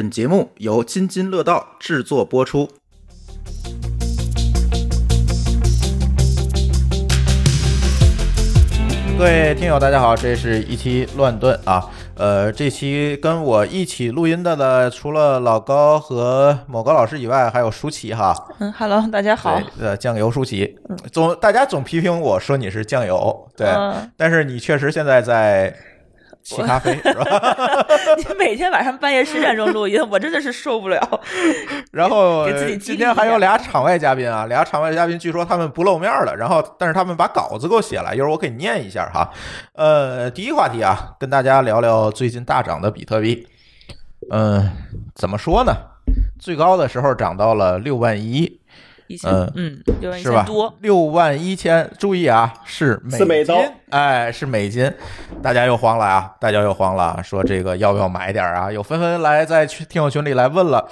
本节目由津津乐道制作播出。各位听友，大家好，这是一期乱炖啊。呃，这期跟我一起录音的呢，除了老高和某高老师以外，还有舒淇哈。嗯，Hello，大家好。对，呃，酱油舒淇，总大家总批评我说你是酱油，对，嗯但是你确实现在在沏咖啡是吧？你每天晚上半夜十点钟录音，我真的是受不了。然后 给自己今天还有俩场外嘉宾啊，俩场外嘉宾，据说他们不露面了。然后，但是他们把稿子给我写了，一会儿我给你念一下哈。呃，第一个话题啊，跟大家聊聊最近大涨的比特币。嗯、怎么说呢？最高的时候涨到了六万一，嗯嗯，六万一是吧千多，？六万一千，注意啊，是美金是美刀，哎，是美金，大家又慌了啊！大家又慌了，说这个要不要买点啊？有纷纷来在群听友群里来问了。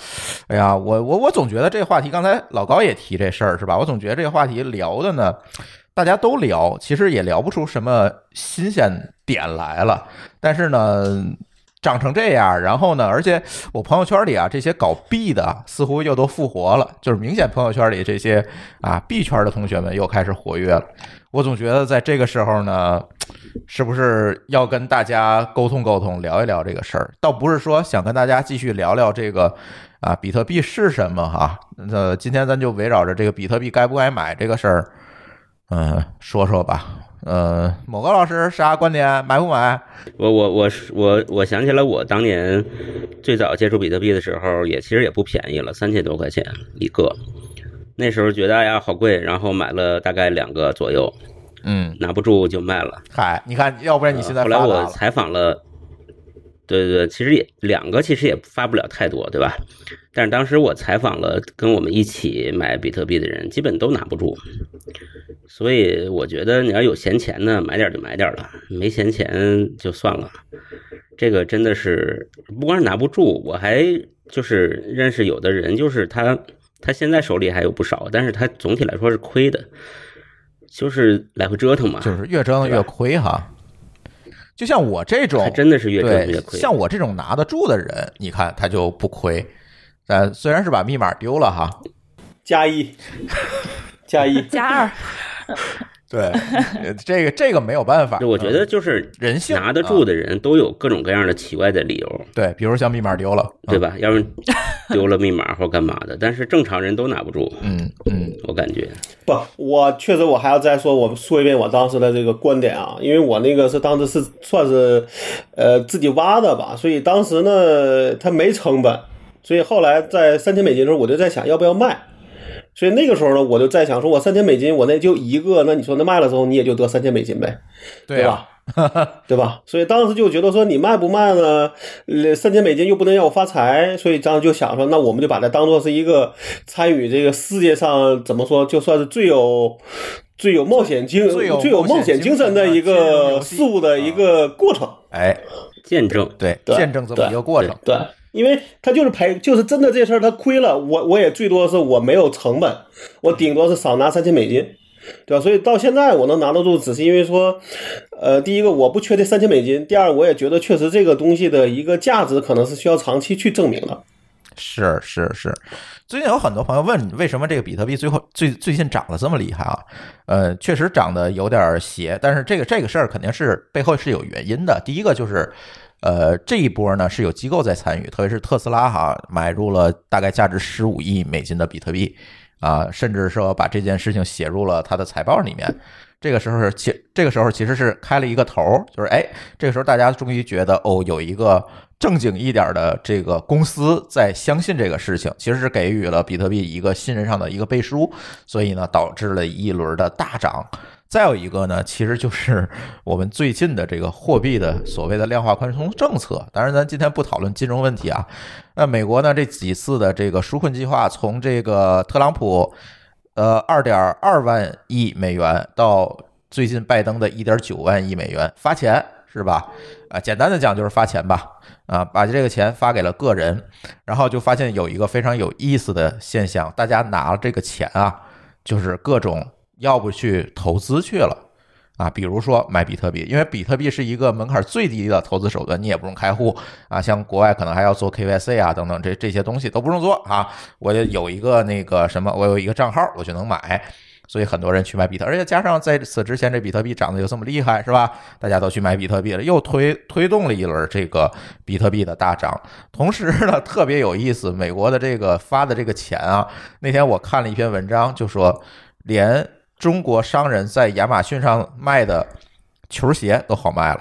哎呀，我我我总觉得这个话题，刚才老高也提这事儿是吧？我总觉得这个话题聊的呢，大家都聊，其实也聊不出什么新鲜点来了。但是呢。涨成这样，然后呢？而且我朋友圈里啊，这些搞币的似乎又都复活了，就是明显朋友圈里这些啊币圈的同学们又开始活跃了。我总觉得在这个时候呢，是不是要跟大家沟通沟通，聊一聊这个事儿？倒不是说想跟大家继续聊聊这个啊，比特币是什么哈？呃，今天咱就围绕着这个比特币该不该买这个事儿，嗯、说说吧。呃，某个老师啥观点？买不买？我我我是我我想起来，我当年最早接触比特币的时候，也其实也不便宜了，三千多块钱一个。那时候觉得哎呀好贵，然后买了大概两个左右，嗯，拿不住就卖了。嗨，你看，要不然你现在后来我采访了，对对对，其实也两个其实也发不了太多，对吧？但是当时我采访了跟我们一起买比特币的人，基本都拿不住。所以我觉得你要有闲钱呢，买点就买点了；没闲钱就算了。这个真的是不光是拿不住，我还就是认识有的人，就是他他现在手里还有不少，但是他总体来说是亏的，就是来回折腾嘛，就是越折腾越亏哈。就像我这种还，真的是越折腾对越，亏。像我这种拿得住的人，你看他就不亏。呃，虽然是把密码丢了哈，加一，加一，加二，对，呃这个这个没有办法。就我觉得嗯就是人性拿得住的人都有各种各样的奇怪的理由，对，比如像密码丢了，对吧？要是丢了密码或干嘛的，但是正常人都拿不住，嗯嗯我感觉。不，我确实我还要再说，我说一遍我当时的这个观点啊，因为我那个是当时是算是，呃，自己挖的吧，所以当时呢，它没成本，所以后来在三千美金的时候，我就在想要不要卖。所以那个时候呢，我就在想，说我三千美金，我那就一个，那你说那卖了之后，你也就得三千美金呗，对呀、吧？对吧？所以当时就觉得说，你卖不卖呢？呃，三千美金又不能让我发财，所以当时就想说，那我们就把它当做是一个参与这个世界上怎么说，就算是最有最有冒险精最有冒险精神的一个事物的一个过程。哎，见证，对，对见证这么一个过程。对，因为他就是赔，就是真的这事儿他亏了，我我也最多是我没有成本，我顶多是少拿三千美金，对吧？所以到现在我能拿得住，只是因为说，呃，第一个我不缺这三千美金，第二我也觉得确实这个东西的一个价值可能是需要长期去证明的。是是是，最近有很多朋友问，为什么这个比特币最后最最近涨得这么厉害啊？呃，确实涨得有点邪，但是这个这个事儿肯定是背后是有原因的。第一个就是，呃，这一波呢是有机构在参与，特别是特斯拉哈买入了大概价值十五亿美金的比特币啊，甚至说把这件事情写入了他的财报里面。这个时候其这个时候其实是开了一个头，就是哎，这个时候大家终于觉得哦，有一个正经一点的这个公司在相信这个事情，其实是给予了比特币一个信任上的一个背书，所以呢，导致了一轮的大涨。再有一个呢，其实就是我们最近的这个货币的所谓的量化宽松政策。当然，咱今天不讨论金融问题啊。那美国呢这几次的这个纾困计划，从这个特朗普呃二点二万亿美元到最近拜登的一点九万亿美元发钱是吧？啊，简单的讲就是发钱吧。啊，把这个钱发给了个人，然后就发现有一个非常有意思的现象，大家拿这个钱啊，就是各种要不去投资去了，啊，比如说买比特币，因为比特币是一个门槛最低的投资手段，你也不用开户啊，像国外可能还要做 KYC 啊等等，这这些东西都不用做啊，我就有一个那个什么，我有一个账号，我就能买。所以很多人去买比特，而且加上在此之前这比特币涨得又这么厉害，是吧？大家都去买比特币了，又推推动了一轮这个比特币的大涨。同时呢，特别有意思，美国的这个发的这个钱啊，那天我看了一篇文章，就说连中国商人在亚马逊上卖的球鞋都好卖了，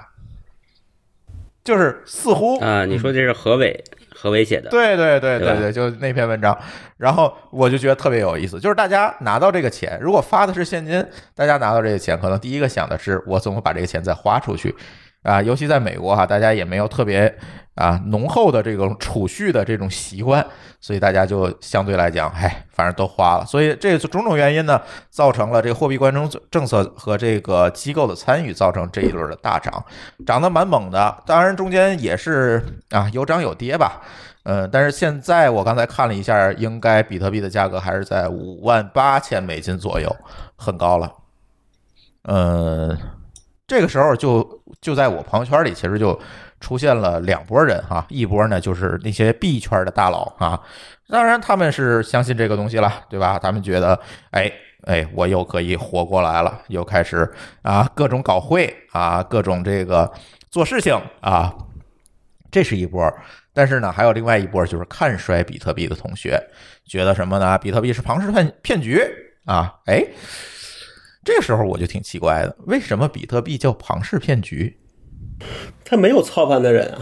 就是似乎啊，你说这是何伟何伟写的？对对对对吧对，就那篇文章，然后我就觉得特别有意思，就是大家拿到这个钱，如果发的是现金，大家拿到这个钱，可能第一个想的是我怎么把这个钱再花出去啊，尤其在美国哈，大家也没有特别啊浓厚的这种储蓄的这种习惯，所以大家就相对来讲，哎，反正都花了，所以这种种原因呢，造成了这货币宽松政策和这个机构的参与，造成这一轮的大涨，涨得蛮猛的。当然中间也是啊有涨有跌吧，嗯，但是现在我刚才看了一下，应该比特币的价格还是在五万八千美金左右，很高了。嗯，这个时候就就在我朋友圈里，其实就出现了两拨人哈，一波呢就是那些币圈的大佬啊，当然他们是相信这个东西了，对吧？他们觉得，哎哎，我又可以活过来了，又开始啊各种搞会啊，各种这个做事情啊，这是一波。但是呢，还有另外一波就是看衰比特币的同学，觉得什么呢？比特币是庞氏骗骗局啊！哎，这个时候我就挺奇怪的，为什么比特币叫庞氏骗局？他没有操盘的人啊，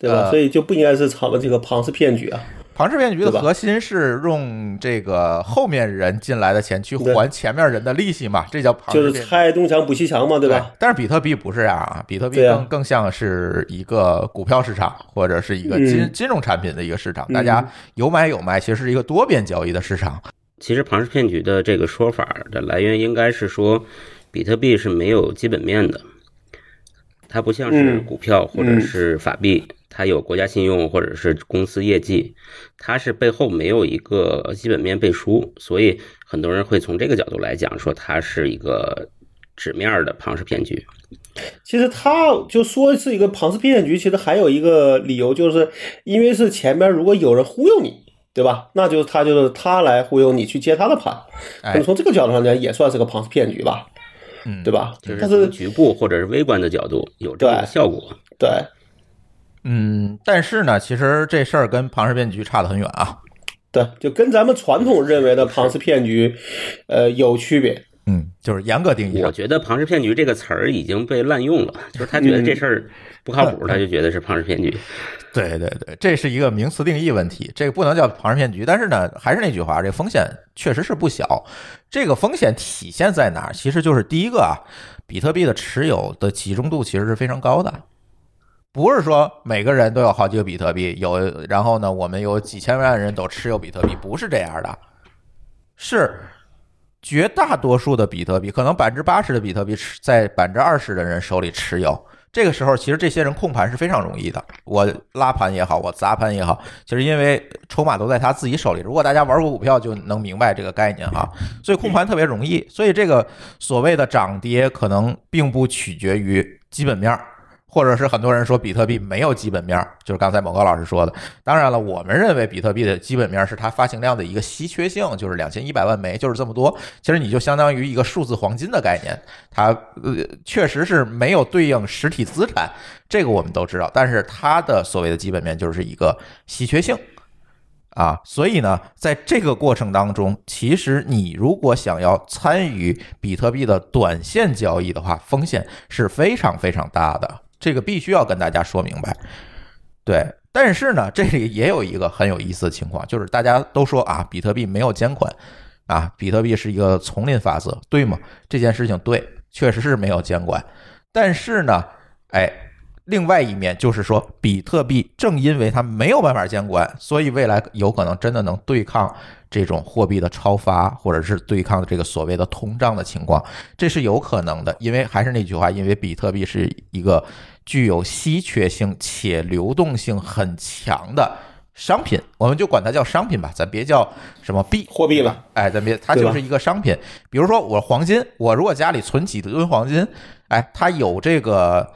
对吧？呃所以就不应该是操这个庞氏骗局啊。庞氏骗局的核心是用这个后面人进来的钱去还前面人的利息嘛，这叫庞就是。拆东墙补西墙嘛，对吧？但是比特币不是这样啊，比特币更更像是一个股票市场或者是一个金嗯金融产品的一个市场，嗯大家有买有卖，其实是一个多边交易的市场。其实庞氏骗局的这个说法的来源应该是说，比特币是没有基本面的，它不像是嗯股票或者是法币，它有国家信用或者是公司业绩，它是背后没有一个基本面背书，所以很多人会从这个角度来讲说它是一个纸面的庞氏骗局。其实他就说是一个庞氏骗局，其实还有一个理由，就是因为是前面如果有人忽悠你，对吧？那就是他就是他来忽悠你去接他的盘，那哎么，从这个角度上讲，也算是个庞氏骗局吧，嗯，对吧就？是但是局部或者是微观的角度有这个效果。对，嗯，但是呢，其实这事儿跟庞氏骗局差得很远啊。对，就跟咱们传统认为的庞氏骗局，呃，有区别。嗯，就是严格定义。我觉得庞氏骗局这个词儿已经被滥用了，就是他觉得这事儿不靠谱，他就觉得是庞氏骗局。对对对，这是一个名词定义问题，这个不能叫庞氏骗局。但是呢，还是那句话，这风险确实是不小。这个风险体现在哪儿？其实就是第一个啊，比特币的持有的集中度其实是非常高的。不是说每个人都有好几个比特币，有然后呢，我们有几千万人都持有比特币，不是这样的，是绝大多数的比特币，可能百分之八十的比特币持在百分之二十的人手里持有。这个时候，其实这些人控盘是非常容易的。我拉盘也好，我砸盘也好，其实因为筹码都在他自己手里。如果大家玩过股票，就能明白这个概念哈。所以控盘特别容易。所以这个所谓的涨跌，可能并不取决于基本面儿。或者是很多人说比特币没有基本面儿，就是刚才某高老师说的。当然了，我们认为比特币的基本面是它发行量的一个稀缺性，就是两千一百万枚，就是这么多。其实你就相当于一个数字黄金的概念，它呃确实是没有对应实体资产，这个我们都知道。但是它的所谓的基本面就是一个稀缺性。啊，所以呢，在这个过程当中，其实你如果想要参与比特币的短线交易的话，风险是非常非常大的，这个必须要跟大家说明白。对，但是呢，这里也有一个很有意思的情况，就是大家都说啊，比特币没有监管，啊，比特币是一个丛林法则，对吗？这件事情对，确实是没有监管，但是呢，哎。另外一面就是说，比特币正因为它没有办法监管，所以未来有可能真的能对抗这种货币的超发，或者是对抗这个所谓的通胀的情况，这是有可能的。因为还是那句话，因为比特币是一个具有稀缺性且流动性很强的商品，我们就管它叫商品吧，咱别叫什么币货币了。哎，咱别，它就是一个商品。比如说我黄金，我如果家里存几吨黄金，哎，它有这个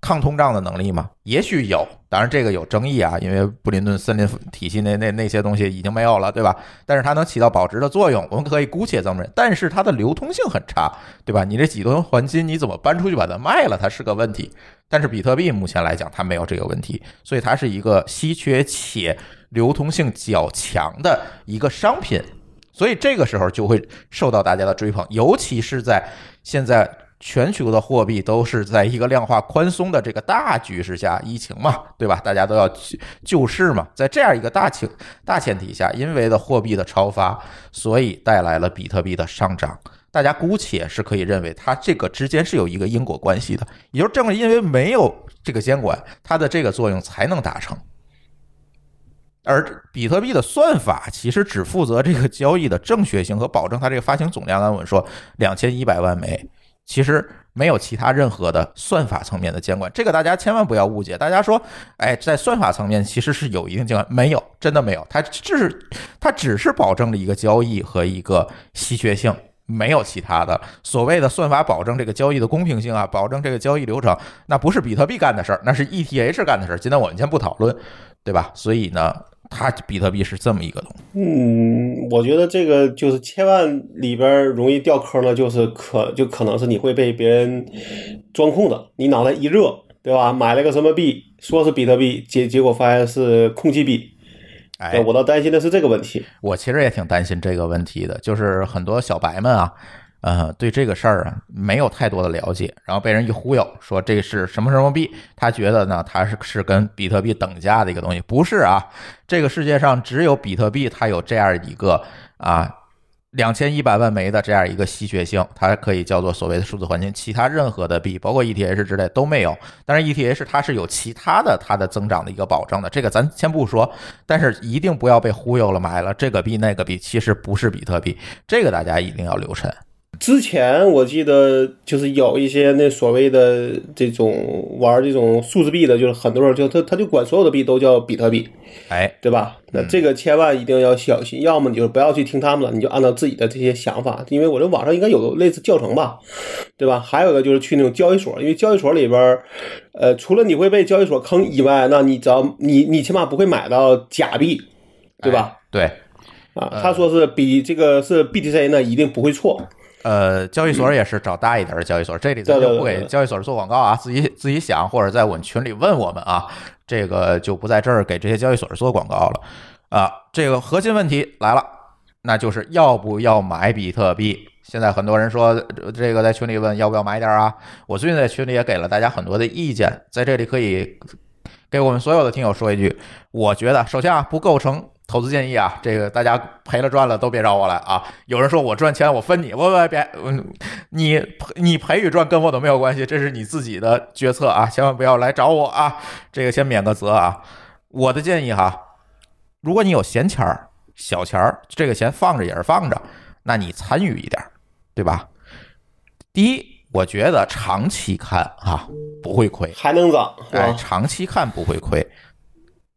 抗通胀的能力吗？也许有，当然这个有争议啊，因为布林顿森林体系那那那些东西已经没有了，对吧？但是它能起到保值的作用，我们可以姑且这么认。但是它的流通性很差，对吧？你这几吨黄金你怎么搬出去把它卖了？它是个问题。但是比特币目前来讲，它没有这个问题，所以它是一个稀缺且流通性较强的一个商品，所以这个时候就会受到大家的追捧，尤其是在现在。全球的货币都是在一个量化宽松的这个大局势下，疫情嘛，对吧？大家都要救市嘛，在这样一个大情大前提下，因为的货币的超发，所以带来了比特币的上涨。大家姑且是可以认为它这个之间是有一个因果关系的，也就是正是因为没有这个监管，它的这个作用才能达成。而比特币的算法其实只负责这个交易的正确性和保证它这个发行总量。按我们说，两千一百万枚。其实没有其他任何的算法层面的监管，这个大家千万不要误解。大家说，哎，在算法层面其实是有一定监管，没有，真的没有。它只是它只是保证了一个交易和一个稀缺性，没有其他的所谓的算法保证这个交易的公平性啊，保证这个交易流程，那不是比特币干的事儿，那是 ETH 干的事儿。今天我们先不讨论，对吧？所以呢。它比特币是这么一个东西。嗯，我觉得这个就是千万里边容易掉坑的，就是可就可能是你会被别人钻空子。你脑袋一热，对吧？买了个什么币，说是比特币，结结果发现是空气币。哎，我倒担心的是这个问题。我其实也挺担心这个问题的，就是很多小白们啊。呃，对这个事儿啊，没有太多的了解，然后被人一忽悠说这是什么什么币，他觉得呢，它是是跟比特币等价的一个东西，不是啊？这个世界上只有比特币，它有这样一个啊两千一百万枚的这样一个稀缺性，它可以叫做所谓的数字黄金，其他任何的币，包括 ETH 之类都没有。但是 ETH 它是有其他的它的增长的一个保证的，这个咱先不说，但是一定不要被忽悠了，买了这个币那个币，其实不是比特币，这个大家一定要留神。之前我记得就是有一些那所谓的这种玩这种数字币的，就是很多人就他他就管所有的币都叫比特币，哎，对吧？那这个千万一定要小心，要么你就不要去听他们了，你就按照自己的这些想法，因为我这网上应该有个类似教程吧，对吧？还有一个就是去那种交易所，因为交易所里边，呃，除了你会被交易所坑以外，那你只要你你起码不会买到假币，对吧？对，啊，他说是比这个是 BTC 呢，一定不会错。呃，交易所也是找大一点的交易所，这里咱就不给交易所做广告啊，自己自己想，或者在我们群里问我们啊，这个就不在这儿给这些交易所做广告了啊。这个核心问题来了，那就是要不要买比特币？现在很多人说这个在群里问要不要买点啊，我最近在群里也给了大家很多的意见，在这里可以给我们所有的听友说一句，我觉得首先啊，不构成。投资建议啊，这个大家赔了赚了都别找我来啊！有人说我赚钱我分你，不不别，你你赔与赚跟我都没有关系，这是你自己的决策啊，千万不要来找我啊！这个先免个责啊！我的建议哈，如果你有闲钱儿、小钱儿，这个钱放着也是放着，那你参与一点，对吧？第一，我觉得长期看啊不会亏，还能涨，哎，长期看不会亏。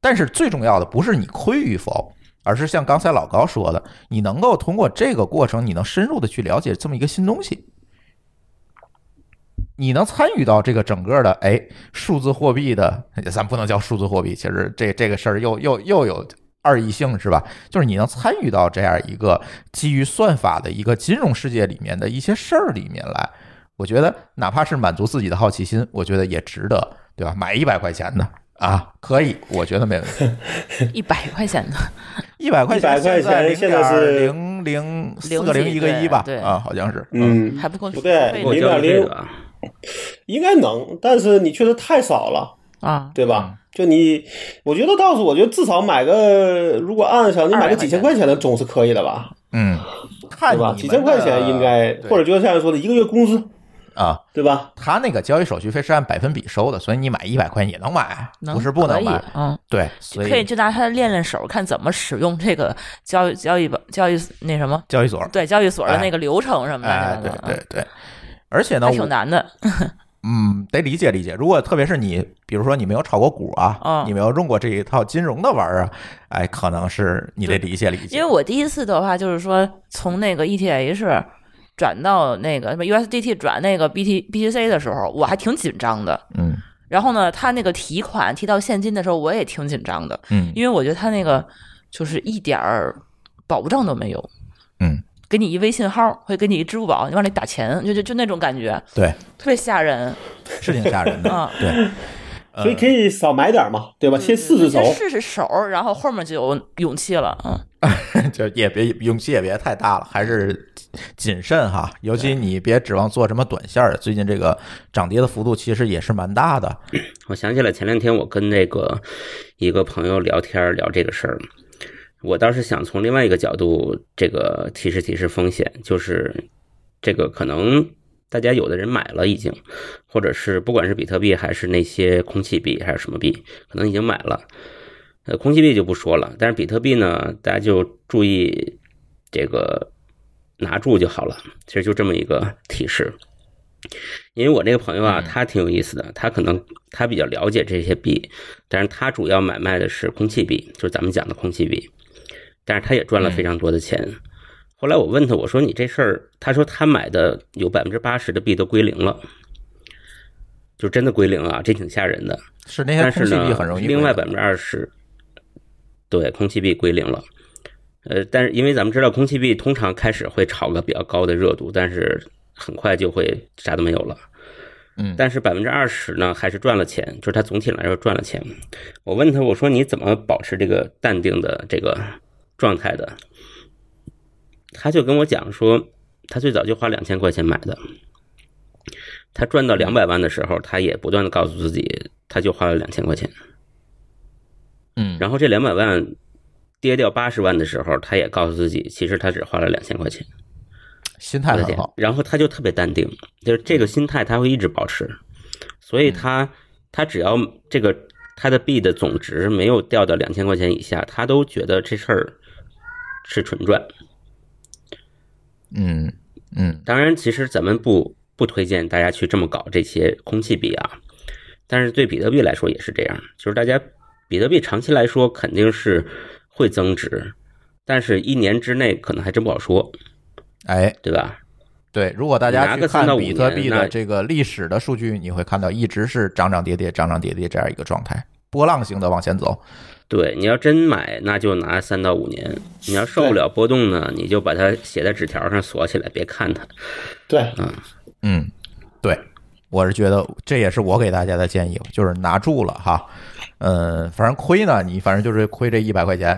但是最重要的不是你亏与否，而是像刚才老高说的，你能够通过这个过程，你能深入的去了解这么一个新东西，你能参与到这个整个的哎数字货币的，咱不能叫数字货币，其实这这个事儿又又又有二义性是吧？就是你能参与到这样一个基于算法的一个金融世界里面的一些事儿里面来，我觉得哪怕是满足自己的好奇心，我觉得也值得，对吧？买一百块钱的。啊，可以，我觉得没问题。一百块钱的，一百块钱，一百块钱现在是零零四个零一个一吧？对啊，好像是。嗯，还不够。不对，零点零应该能，但是你确实太少了啊，对吧？就你，我觉得倒是，我觉得至少买个，如果按想你买个几千块钱的，总是可以的吧？嗯，对吧？几千块钱应该，或者就像说的一个月工资。啊，对吧？他那个交易手续费是按百分比收的，所以你买一百块也能买，不是不能买。嗯，对，所以可以就拿它练练手，看怎么使用这个交易交易交易那什么交易所，对交易所的那个流程什么的。对对对，而且呢，挺难的。嗯，得理解理解。如果特别是你，比如说你没有炒过股啊，你没有用过这一套金融的玩儿啊，哎，可能是你得理解理解。因为我第一次的话，就是说从那个 ETH。转到那个什么 USDT 转那个 BT BTC 的时候，我还挺紧张的。嗯然后呢，他那个提款提到现金的时候，我也挺紧张的，嗯因为我觉得他那个就是一点儿保障都没有。嗯，给你一微信号，会给你一支付宝，你往里打钱，就就就那种感觉，对，特别吓人是挺吓人的。啊！对，所以可以少买点嘛，对吧？先试试手先，试试手，然后后面就有勇气了。嗯，就也别勇气也别太大了，还是谨慎哈。尤其你别指望做什么短线儿，最近这个涨跌的幅度其实也是蛮大的。我想起来前两天我跟那个一个朋友聊天聊这个事儿，我倒是想从另外一个角度，这个提示提示风险，就是这个可能大家有的人买了已经，或者是不管是比特币还是那些空气币还是什么币，可能已经买了。呃，空气币就不说了，但是比特币呢，大家就注意这个拿住就好了。其实就这么一个提示。因为我这个朋友啊，他挺有意思的，他可能他比较了解这些币，但是他主要买卖的是空气币，就是咱们讲的空气币，但是他也赚了非常多的钱。后来我问他，我说你这事儿，他说他买的有百分之八十的币都归零了，就真的归零啊，这挺吓人的。是那些但是空气币呢很容易，另外百分之二十，对，空气币归零了。呃，但是因为咱们知道空气币通常开始会炒个比较高的热度，但是很快就会啥都没有了。嗯但是百分之二十呢，还是赚了钱，就是他总体来说赚了钱。我问他，我说你怎么保持这个淡定的这个状态的？他就跟我讲说，他最早就花两千块钱买的，他赚到两百万的时候，他也不断的告诉自己，他就花了两千块钱。嗯，然后这两百万跌掉八十万的时候，他也告诉自己，其实他只花了两千块钱。心态很好。然后他就特别淡定，就是这个心态他会一直保持，所以他他只要这个他的币的总值没有掉到两千块钱以下，他都觉得这事儿是纯赚。嗯嗯当然，其实咱们不不推荐大家去这么搞这些空气币啊，但是对比特币来说也是这样，就是大家比特币长期来说肯定是会增值，但是一年之内可能还真不好说，哎，对吧？对，如果大家去看到比特币的这个历史的数据，你会看到一直是涨涨跌跌、涨涨跌跌这样一个状态，波浪型的往前走。对，你要真买，那就拿三到五年；你要受不了波动呢，你就把它写在纸条上锁起来，别看它。对，嗯，对，我是觉得这也是我给大家的建议，就是拿住了哈。嗯，反正亏呢，你反正就是亏这一百块钱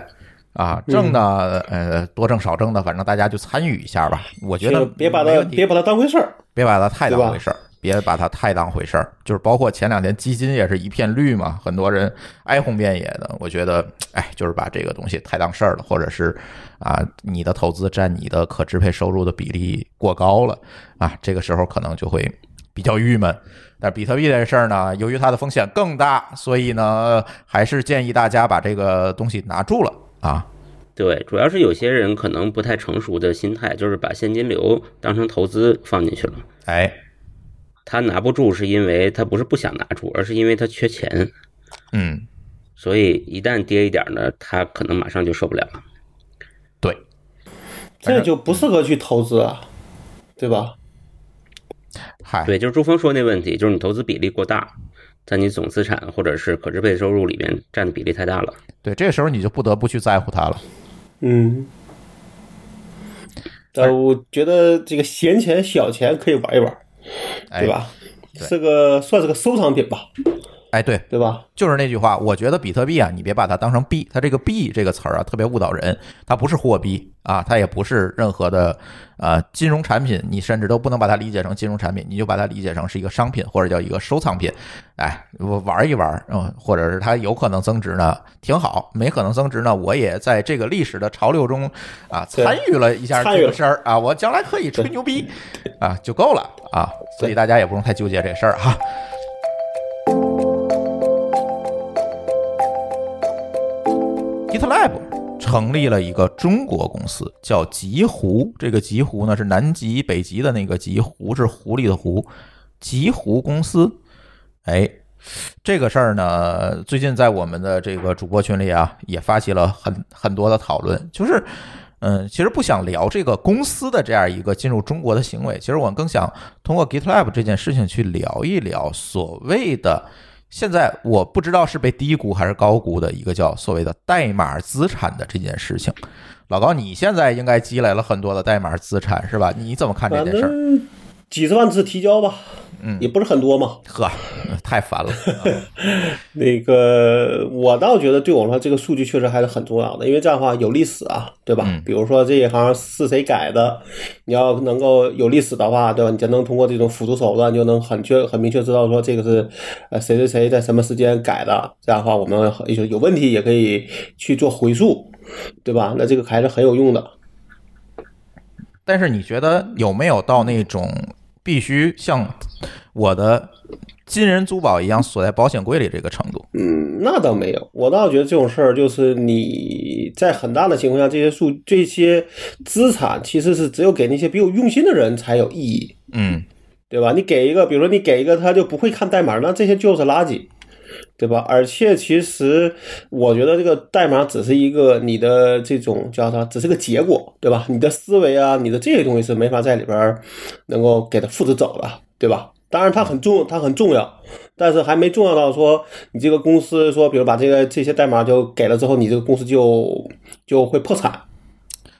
啊，挣呢，呃，多挣少挣的，反正大家就参与一下吧。我觉得别把它别把它当回事儿。别把它太当回事儿，别把它太当回事儿。就是包括前两天基金也是一片绿嘛，很多人哀鸿遍野的。我觉得，哎，就是把这个东西太当事儿了，或者是啊，你的投资占你的可支配收入的比例过高了啊，这个时候可能就会比较郁闷。但比特币这事儿呢，由于它的风险更大，所以呢，还是建议大家把这个东西拿住了啊。对，主要是有些人可能不太成熟的心态，就是把现金流当成投资放进去了。哎，他拿不住，是因为他不是不想拿住，而是因为他缺钱。嗯，所以一旦跌一点呢，他可能马上就受不了了。对，这就不适合去投资啊，对吧？嗨，对，就是朱峰说那问题，就是你投资比例过大，在你总资产或者是可支配收入里面占的比例太大了。对，这个时候你就不得不去在乎它了。嗯，呃，我觉得这个闲钱小钱可以玩一玩，哎对吧？对是个算是个收藏品吧，哎，对，对吧？就是那句话，我觉得比特币啊，你别把它当成币，它这个币这个词儿啊，特别误导人。它不是货币啊，它也不是任何的呃金融产品，你甚至都不能把它理解成金融产品，你就把它理解成是一个商品或者叫一个收藏品。哎，我玩一玩，嗯，或者是它有可能增值呢，挺好；没可能增值呢，我也在这个历史的潮流中啊参与了一下这个事儿啊，我将来可以吹牛逼啊，就够了啊。所以大家也不用太纠结这事儿哈。GitLab 成立了一个中国公司，叫极狐。这个极狐呢是南极、北极的那个极，狐是狐狸的狐。极狐公司，哎，这个事儿呢，最近在我们的这个主播群里啊，也发起了很很多的讨论。就是，嗯，其实不想聊这个公司的这样一个进入中国的行为，其实我更想通过 GitLab 这件事情去聊一聊所谓的现在我不知道是被低估还是高估的一个叫所谓的代码资产的这件事情。老高，你现在应该积累了很多的代码资产是吧？你怎么看这件事儿？几十万次提交吧，嗯也不是很多嘛。呵，太烦了。那个，我倒觉得对我来说，这个数据确实还是很重要的，因为这样的话有历史啊，对吧？嗯比如说这一行是谁改的，你要能够有历史的话，对吧？你才能通过这种辅助手段，就能很确很明确知道说这个是呃谁谁谁在什么时间改的。这样的话，我们也有问题也可以去做回溯，对吧？那这个还是很有用的。但是你觉得有没有到那种必须像我的金人珠宝一样锁在保险柜里这个程度？嗯，那倒没有，我倒觉得这种事儿就是你在很大的情况下，这些数这些资产其实是只有给那些比较用心的人才有意义，嗯对吧？你给一个，比如说你给一个他就不会看代码，那这些就是垃圾，对吧？而且其实我觉得这个代码只是一个你的这种叫它，只是个结果，对吧？你的思维啊，你的这些东西是没法在里边儿能够给它复制走的，对吧？当然它很重，它很重要，但是还没重要到说你这个公司说，比如把这个这些代码就给了之后，你这个公司就就会破产，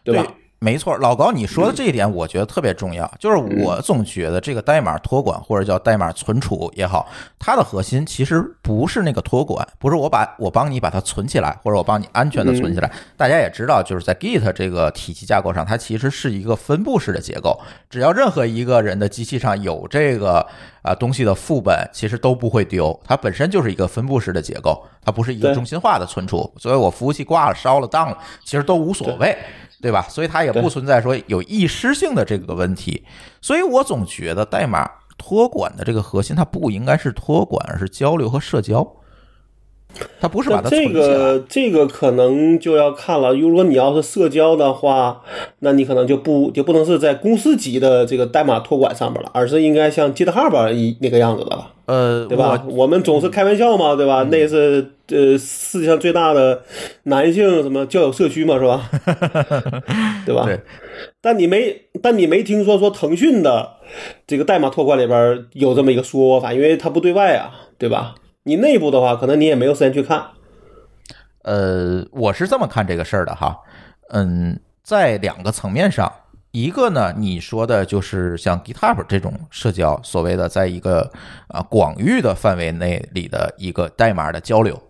对吧？没错，老高，你说的这一点我觉得特别重要。就是我总觉得这个代码托管或者叫代码存储也好，它的核心其实不是那个托管，不是我把我帮你把它存起来，或者我帮你安全的存起来。大家也知道，就是在 Git 这个体系架构上，它其实是一个分布式的结构。只要任何一个人的机器上有这个啊东西的副本，其实都不会丢。它本身就是一个分布式的结构，它不是一个中心化的存储。所以我服务器挂了、烧了、当了，其实都无所谓。对吧？所以它也不存在说有易失性的这个问题。所以我总觉得代码托管的这个核心，它不应该是托管，而是交流和社交。它不是把它这。个这个可能就要看了。如果你要是社交的话，那你可能就不就不能是在公司级的这个代码托管上面了，而是应该像 GitHub 一那个样子的了，呃，对吧？我我们总是开玩笑嘛，对吧？那是呃世界上最大的男性什么交友社区嘛，是吧？对吧？对。但你没，但你没听说说腾讯的这个代码托管里边有这么一个说法，因为它不对外啊，对吧？你内部的话，可能你也没有时间去看。呃，我是这么看这个事儿的哈。嗯，在两个层面上，一个呢，你说的就是像 GitHub 这种社交，所谓的在一个啊广域的范围内里的一个代码的交流，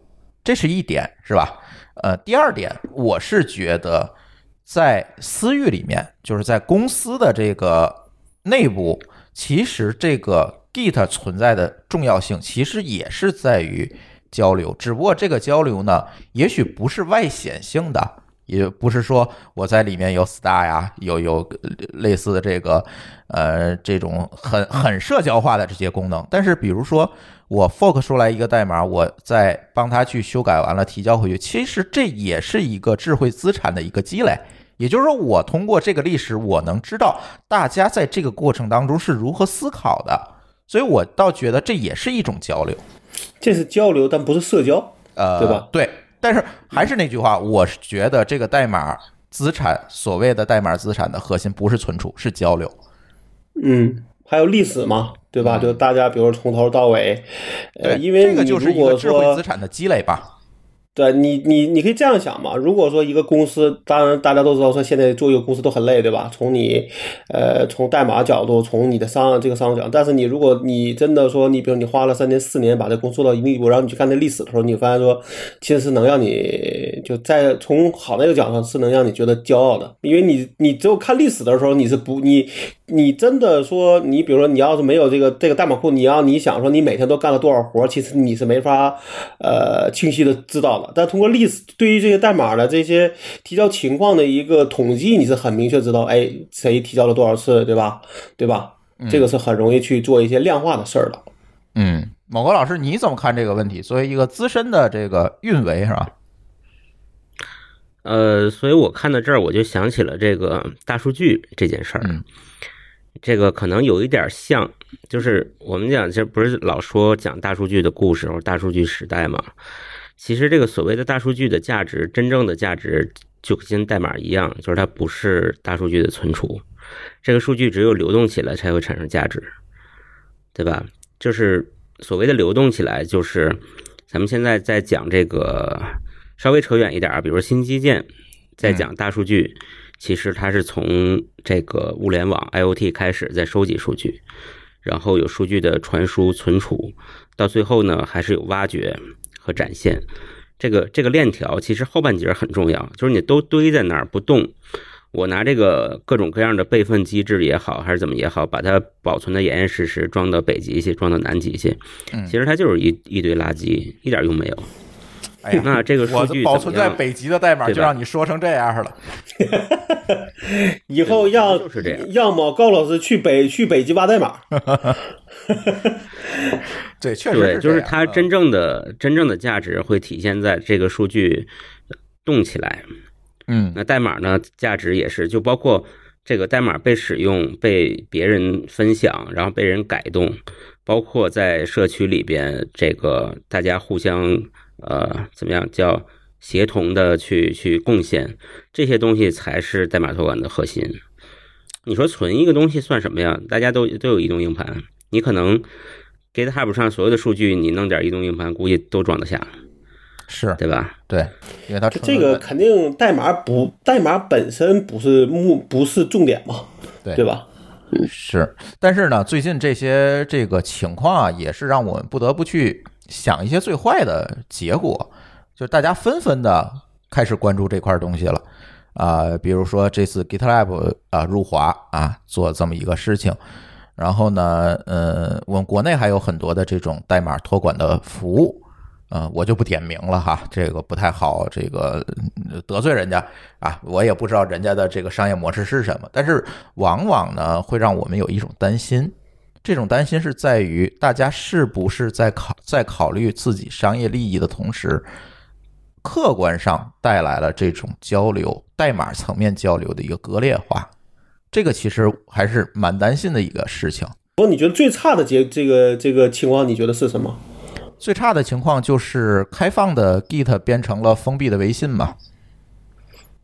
这是一点，是吧？呃，第二点，我是觉得在私域里面，就是在公司的这个内部，其实这个 Git 存在的重要性，其实也是在于交流，只不过这个交流呢，也许不是外显性的。也不是说我在里面有 star 呀，有有类似的这个呃这种很很社交化的这些功能，但是比如说我 fork 出来一个代码，我再帮他去修改完了提交回去，其实这也是一个智慧资产的一个积累。也就是说，我通过这个历史，我能知道大家在这个过程当中是如何思考的，所以我倒觉得这也是一种交流。这是交流，但不是社交。呃，对吧？对，但是还是那句话，我是觉得这个代码资产，所谓的代码资产的核心不是存储，是交流。嗯，还有历史嘛，对吧？就大家比如从头到尾，呃，对，因为这个你就是一个智慧资产的积累吧。对你，你你可以这样想嘛。如果说一个公司，当然大家都知道说现在做一个公司都很累，对吧？从你，呃，从代码角度，从你的商这个商业角度，但是你如果你真的说，你比如你花了三年四年把这工作做到一定地步，然后你去看那历史的时候，你发现说，其实是能让你就在从好那个角度上是能让你觉得骄傲的，因为你你只有看历史的时候，你是不你你真的说你比如说你要是没有这个这个代码库，你要你想说你每天都干了多少活，其实你是没法呃清晰的知道的。但通过历史对于这些代码的这些提交情况的一个统计，你是很明确知道，哎，谁提交了多少次，对吧？对吧？这个是很容易去做一些量化的事儿的。嗯，某个老师你怎么看这个问题？作为一个资深的这个运维是吧？呃，所以我看到这儿，我就想起了这个大数据这件事儿。嗯这个可能有一点像，就是我们讲，这不是老说讲大数据的故事或者大数据时代嘛？其实这个所谓的大数据的价值，真正的价值就跟代码一样，就是它不是大数据的存储，这个数据只有流动起来才会产生价值，对吧？就是所谓的流动起来，就是咱们现在在讲这个稍微扯远一点啊，比如说新基建，在讲大数据，其实它是从这个物联网 IOT 开始在收集数据，然后有数据的传输存储，到最后呢还是有挖掘和展现。这个这个链条其实后半截很重要，就是你都堆在那儿不动，我拿这个各种各样的备份机制也好，还是怎么也好，把它保存的严严实实，装到北极去，装到南极去，嗯其实它就是一一堆垃圾，一点用没有。哎呀，那这个数我据保存在北极的代码就让你说成这样了。以后要就是这样要么高老师去北去北极挖代码，对，确实对，就是这样嗯它真正的真正的价值会体现在这个数据动起来。嗯那代码呢，价值也是，就包括这个代码被使用、被别人分享，然后被人改动，包括在社区里边，这个大家互相呃怎么样叫协同的去去贡献，这些东西才是代码托管的核心。你说存一个东西算什么呀？大家都都有移动硬盘，你可能 GitHub 上所有的数据，你弄点移动硬盘，估计都装得下，是对吧？对，因为它这这个肯定代码不代码本身不是目不是重点嘛，对对吧？是，但是呢，最近这些这个情况啊，也是让我们不得不去想一些最坏的结果，就大家纷纷的开始关注这块东西了啊、比如说这次 GitLab 啊、入华啊做这么一个事情，然后呢，呃，我们国内还有很多的这种代码托管的服务。嗯、我就不点名了哈，这个不太好，这个得罪人家啊，我也不知道人家的这个商业模式是什么，但是往往呢会让我们有一种担心，这种担心是在于大家是不是在考在考虑自己商业利益的同时，客观上带来了这种交流代码层面交流的一个割裂化，这个其实还是蛮担心的一个事情。不过你觉得最差的结这个这个情况，你觉得是什么？最差的情况就是开放的 Git 变成了封闭的微信嘛，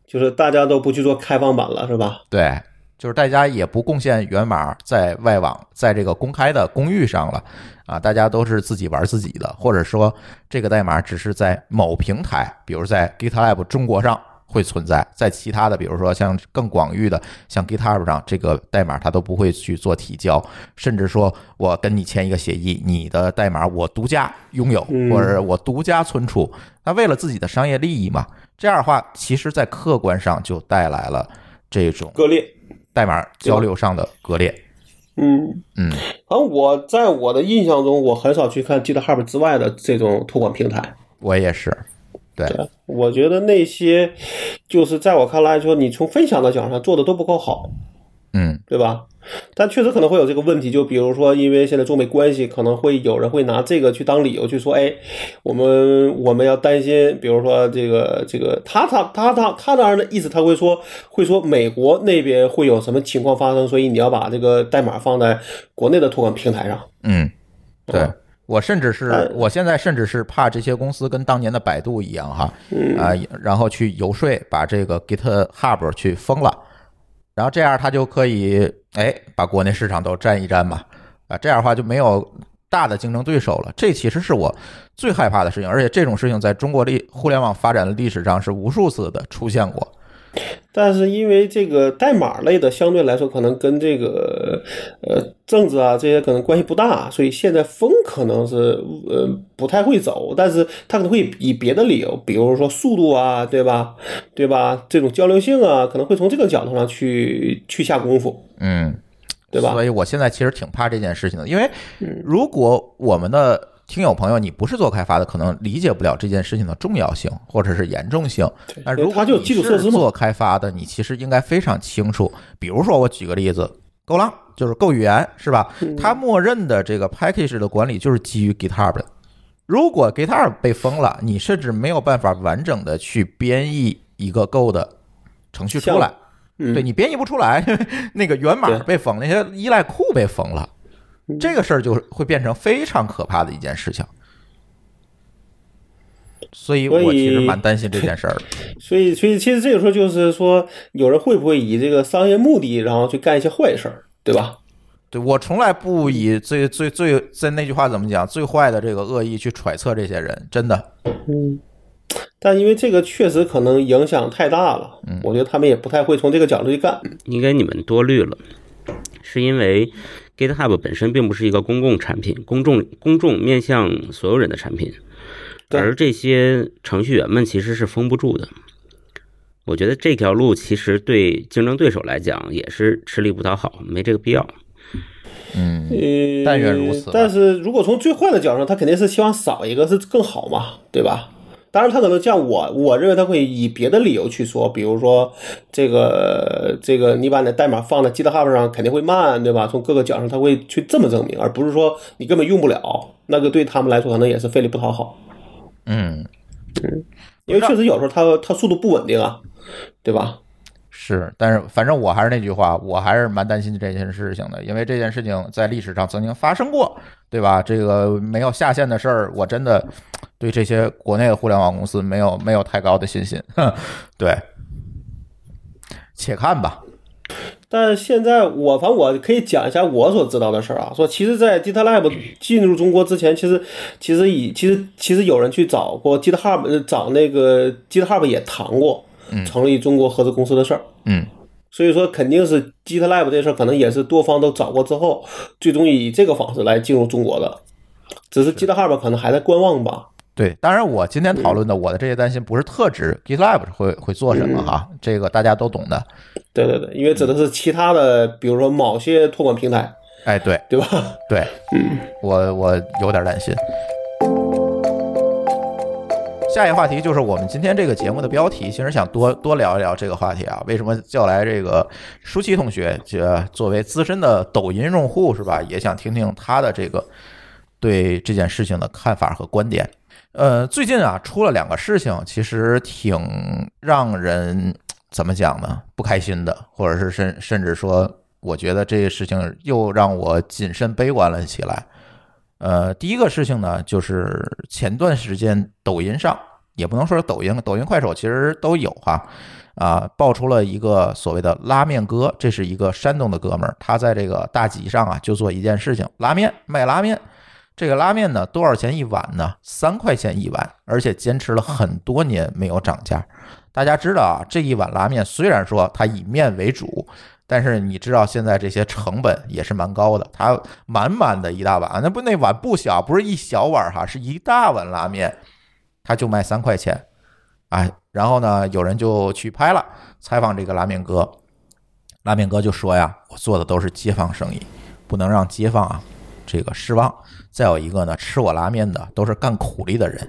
就是大家都不去做开放版了，是吧？对，就是大家也不贡献源码在外网，在这个公开的公域上了啊，大家都是自己玩自己的，或者说这个代码只是在某平台，比如在 GitLab 中国上会存在，在其他的，比如说像更广域的，像 GitHub 上这个代码它都不会去做提交，甚至说我跟你签一个协议，你的代码我独家拥有，嗯或者我独家存储，那为了自己的商业利益嘛，这样的话，其实在客观上就带来了这种割裂。代码交流上的割裂。嗯，嗯，反正我在我的印象中，我很少去看 GitHub 之外的这种托管平台。我也是，对，我觉得那些就是在我看来说，你从分享的角度上做的都不够好，嗯对吧？但确实可能会有这个问题，就比如说，因为现在中美关系，可能会有人会拿这个去当理由去说，哎，我们我们要担心，比如说这个这个，他他他他他当然的意思，他会说会说美国那边会有什么情况发生，所以你要把这个代码放在国内的托管平台上。嗯，对。我甚至是哎，我现在甚至是怕这些公司跟当年的百度一样哈，啊，然后去游说把这个 GitHub 去封了，然后这样他就可以哎把国内市场都占一占嘛，啊，这样的话就没有大的竞争对手了。这其实是我最害怕的事情，而且这种事情在中国历互联网发展的历史上是无数次的出现过。但是因为这个代码类的相对来说可能跟这个呃政治啊这些可能关系不大，所以现在风可能是呃不太会走，但是他可能会以别的理由，比如说速度啊，对吧？对吧？这种交流性啊，可能会从这个角度上去去下功夫，嗯，对吧所以我现在其实挺怕这件事情的，因为如果我们的听友朋友你不是做开发的，可能理解不了这件事情的重要性或者是严重性。那如果就你是做开发的，你其实应该非常清楚。比如说，我举个例子，Go 浪就是 Go 语言是吧？它默认的这个 package 的管理就是基于 GitHub 的。如果 GitHub 被封了，你甚至没有办法完整的去编译一个 Go 的程序出来。嗯对你编译不出来，那个源码被封，那些依赖库被封了，这个事儿就会变成非常可怕的一件事情。所以我其实蛮担心这件事儿的。所以，所以其实这个时候就是说，有人会不会以这个商业目的，然后去干一些坏事儿，对吧？对我从来不以最最最在那句话怎么讲最坏的这个恶意去揣测这些人，真的。嗯。但因为这个确实可能影响太大了，我觉得他们也不太会从这个角度去干。应该你们多虑了，是因为 GitHub 本身并不是一个公共产品，公众公众面向所有人的产品，而这些程序员们其实是封不住的。我觉得这条路其实对竞争对手来讲也是吃力不讨好，没这个必要。嗯，呃，但愿如此吧但是如果从最坏的角度上，他肯定是希望少一个是更好嘛，对吧？当然，他可能像我，我认为他会以别的理由去说，比如说这个这个你把你的代码放在 GitHub 上肯定会慢，对吧？从各个角度上他会去这么证明，而不是说你根本用不了，那个对他们来说可能也是费力不讨好，嗯，因为确实有时候它它速度不稳定啊，对吧？是，但是反正我还是那句话，我还是蛮担心这件事情的，因为这件事情在历史上曾经发生过，对吧？这个没有下线的事儿，我真的对这些国内的互联网公司没有没有太高的信心。哼，对，且看吧。但现在我反正我可以讲一下我所知道的事儿啊，说其实，在 GitLab 进入中国之前，其实其实已其实其实有人去找过 GitHub，呃找那个 GitHub 也谈过成立中国合资公司的事儿。嗯，所以说肯定是 GitLab 这事儿，可能也是多方都找过之后，最终以这个方式来进入中国的。只是 GitHub 可能还在观望吧。对，当然我今天讨论的我的这些担心不是特指 GitLab 会会做什么哈，这个大家都懂的。对对对，因为指的是其他的，比如说某些托管平台，哎，对对吧？对，我我有点担心。下一个话题就是我们今天这个节目的标题，其实想多多聊一聊这个话题啊。为什么叫来这个舒淇同学？这作为资深的抖音用户是吧？也想听听他的这个对这件事情的看法和观点。呃，最近啊出了两个事情，其实挺让人怎么讲呢？不开心的，或者是甚甚至说，我觉得这些事情又让我谨慎悲观了起来。呃，第一个事情呢，就是前段时间抖音上，也不能说是抖音，抖音、快手其实都有哈，啊，爆出了一个所谓的拉面哥，这是一个山东的哥们儿，他在这个大集上啊，就做一件事情，拉面卖拉面。这个拉面呢，多少钱一碗呢？三块钱一碗，而且坚持了很多年没有涨价。大家知道啊，这一碗拉面虽然说它以面为主，但是你知道现在这些成本也是蛮高的。它满满的一大碗，那不那碗不小，不是一小碗哈，是一大碗拉面，它就卖三块钱。哎，然后呢，有人就去拍了，采访这个拉面哥，拉面哥就说呀，我做的都是街坊生意，不能让街坊啊这个失望。再有一个呢，吃我拉面的都是干苦力的人，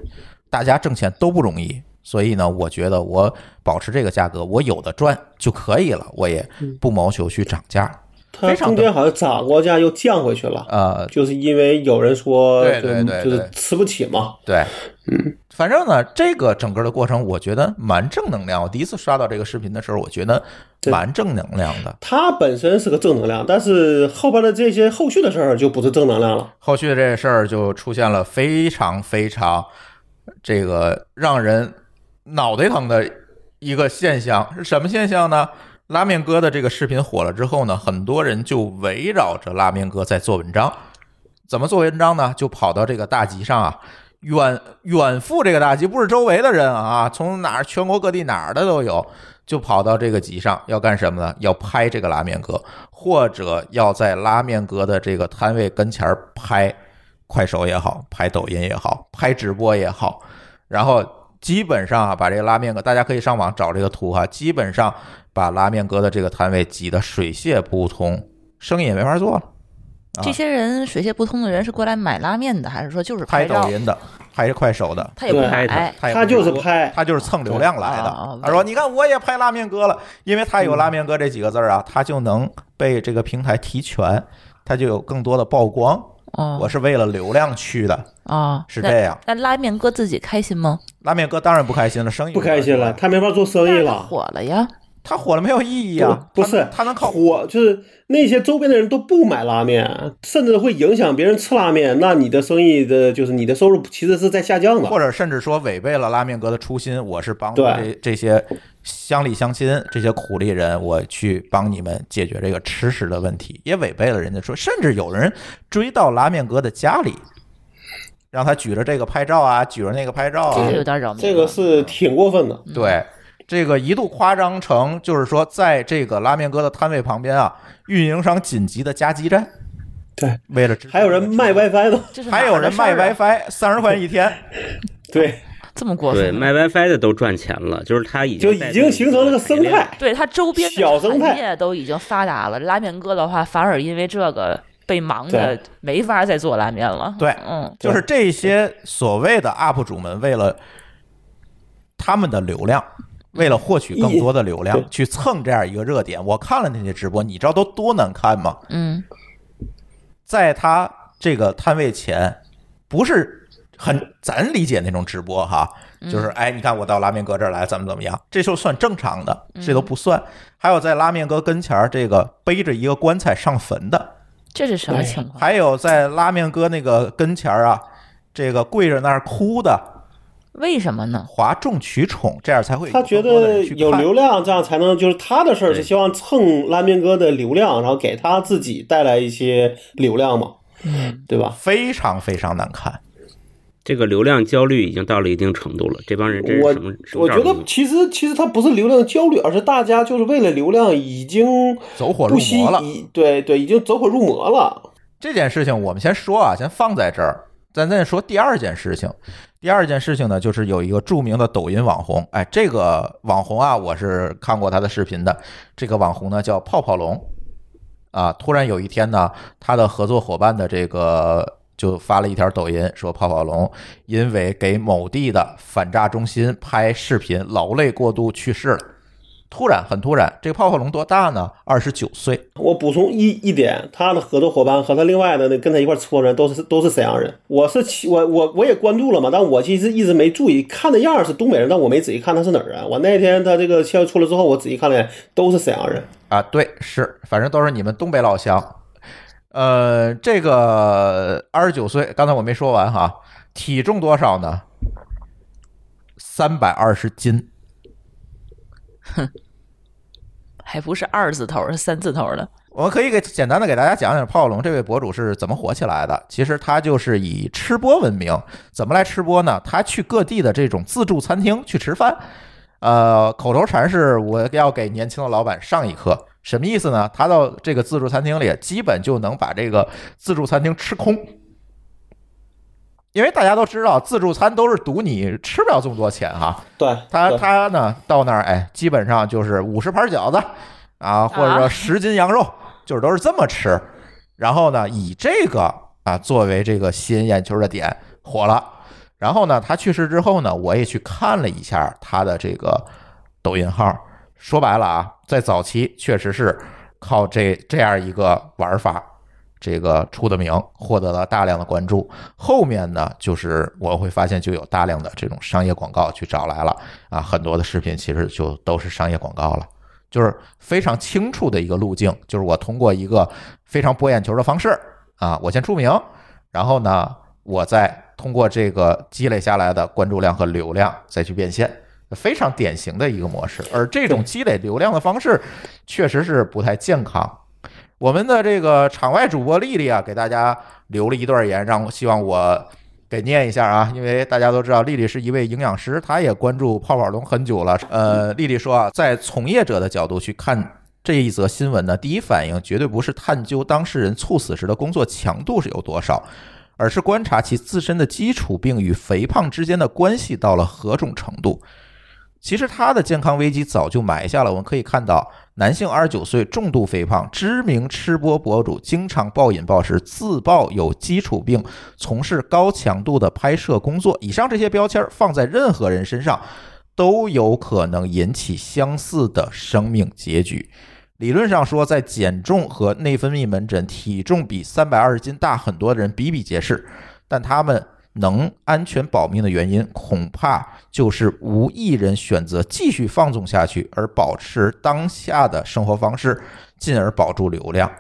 大家挣钱都不容易，所以呢，我觉得我保持这个价格，我有的赚就可以了，我也不谋求去涨价。它中间好像涨过价又降回去了，呃，就是因为有人说，对对对对就是吃不起嘛。对，嗯，反正呢，这个整个的过程，我觉得蛮正能量。我第一次刷到这个视频的时候，我觉得蛮正能量的。它本身是个正能量，但是后边的这些后续的事儿就不是正能量了。后续这事儿就出现了非常非常这个让人脑袋疼的一个现象，是什么现象呢？拉面哥的这个视频火了之后呢，很多人就围绕着拉面哥在做文章。怎么做文章呢？就跑到这个大集上啊，远远赴这个大集，不是周围的人啊，从哪儿全国各地哪儿的都有，就跑到这个集上要干什么呢？要拍这个拉面哥，或者要在拉面哥的这个摊位跟前儿拍快手也好，拍抖音也好，拍直播也好，然后基本上啊，把这个拉面哥，大家可以上网找这个图哈，基本上把拉面哥的这个摊位挤得水泄不通，生意也没法做了。啊这些人水泄不通的人是过来买拉面的，还是说就是拍照抖？音的，还是快手的，他也不对买，他也不他就是拍，他就是蹭流量来啊的。对他说：“你看，我也拍拉面哥了，因为他有拉面哥这几个字儿啊，他就能被这个平台提权，他就有更多的曝光。哦，我是为了流量去的，啊，是这样。那那拉面哥自己开心吗？拉面哥当然不开心了，生意不开心了，他没法做生意了。火了呀，他火了没有意义啊？不不是它它能靠火，就是那些周边的人都不买拉面，甚至会影响别人吃拉面，那你的生意的就是你的收入其实是在下降的。或者甚至说违背了拉面哥的初心，我是帮助这这些乡里乡亲、这些苦力人，我去帮你们解决这个吃食的问题，也违背了人家说，甚至有人追到拉面哥的家里，让他举着这个拍照啊，举着那个拍照啊这个，有点扰民。这个是挺过分的。对。这个一度夸张成，就是说，在这个拉面哥的摊位旁边啊，运营商紧急的加基站，对，为了支持还有人卖 WiFi 的，还有人卖 WiFi，三十块钱一天，对，这么过对，分？卖 WiFi 的都赚钱了，就是他已经就已经形成了个生态。对它周边的小生态产业都已经发达了，拉面哥的话反而因为这个被忙的没法再做拉面了。对嗯，就是这些所谓的 UP 主们，为了他们的流量，为了获取更多的流量对，去蹭这样一个热点。我看了那些直播，你知道都多难看吗？嗯，在他这个摊位前，不是很咱理解那种直播哈，就是哎，你看我到拉面哥这儿来，怎么怎么样，这就算正常的，这都不算。还有在拉面哥跟前儿这个背着一个棺材上坟的，这是什么情况？还有在拉面哥那个跟前儿啊，这个跪着那儿哭的，为什么呢？哗众取宠，这样才会他觉得有流量，这样才能就是他的事儿是希望蹭拉面哥的流量，然后给他自己带来一些流量嘛，嗯，对吧？非常非常难看。这个流量焦虑已经到了一定程度了，这帮人真是我什么我觉得其实其实他不是流量焦虑，而是大家就是为了流量已经走火入魔了已对对，已经走火入魔了。这件事情我们先说啊，先放在这儿，咱再说第二件事情。第二件事情呢，就是有一个著名的抖音网红，哎，这个网红啊，我是看过他的视频的。这个网红呢叫泡泡龙，啊，突然有一天呢，他的合作伙伴的这个就发了一条抖音，说泡泡龙因为给某地的反诈中心拍视频劳累过度去世了。突然，很突然，这个泡泡龙多大呢？二十九岁。我补充一一点，他的合作伙伴和他另外的那跟他一块儿吃的人都是都是沈阳人。我是我我我也关注了嘛，但我其实一直没注意，看的样儿是东北人，但我没仔细看他是哪儿人。我那天他这个消息出来之后，我仔细看了，都是沈阳人。啊，对，是，反正都是你们东北老乡。呃，这个二十九岁，刚才我没说完哈，体重多少呢？三百二十斤。哼还不是二字头，是三字头的。我们可以给简单的给大家讲讲泡泡龙这位博主是怎么火起来的。其实他就是以吃播闻名，怎么来吃播呢？他去各地的这种自助餐厅去吃饭，呃，口头禅是我要给年轻的老板上一课，什么意思呢？他到这个自助餐厅里，基本就能把这个自助餐厅吃空。因为大家都知道，自助餐都是赌你吃不了这么多钱哈。对他他呢到那儿，哎，基本上就是五十盘饺子啊，或者说十斤羊肉，就是都是这么吃。然后呢，以这个啊作为这个吸引眼球的点火了。然后呢，他去世之后呢，我也去看了一下他的这个抖音号。说白了啊，在早期确实是靠这这样一个玩法，这个出的名，获得了大量的关注。后面呢，就是我会发现就有大量的这种商业广告去找来了啊，很多的视频其实就都是商业广告了。就是非常清楚的一个路径，就是我通过一个非常博眼球的方式啊，我先出名，然后呢，我再通过这个积累下来的关注量和流量再去变现，非常典型的一个模式。而这种积累流量的方式，确实是不太健康。我们的这个场外主播丽丽啊，给大家留了一段言，让我希望我给念一下啊，因为大家都知道丽丽是一位营养师，她也关注泡泡龙很久了。呃，丽丽说啊，在从业者的角度去看这一则新闻呢，第一反应绝对不是探究当事人猝死时的工作强度是有多少，而是观察其自身的基础病与肥胖之间的关系到了何种程度。其实他的健康危机早就埋下了。我们可以看到，男性二十九岁，重度肥胖，知名吃播博主，经常暴饮暴食，自曝有基础病，从事高强度的拍摄工作。以上这些标签放在任何人身上，都有可能引起相似的生命结局。理论上说，在减重和内分泌门诊，体重比三百二十斤大很多的人比比皆是，但他们能安全保命的原因，恐怕就是无一人选择继续放纵下去，而保持当下的生活方式，进而保住流量。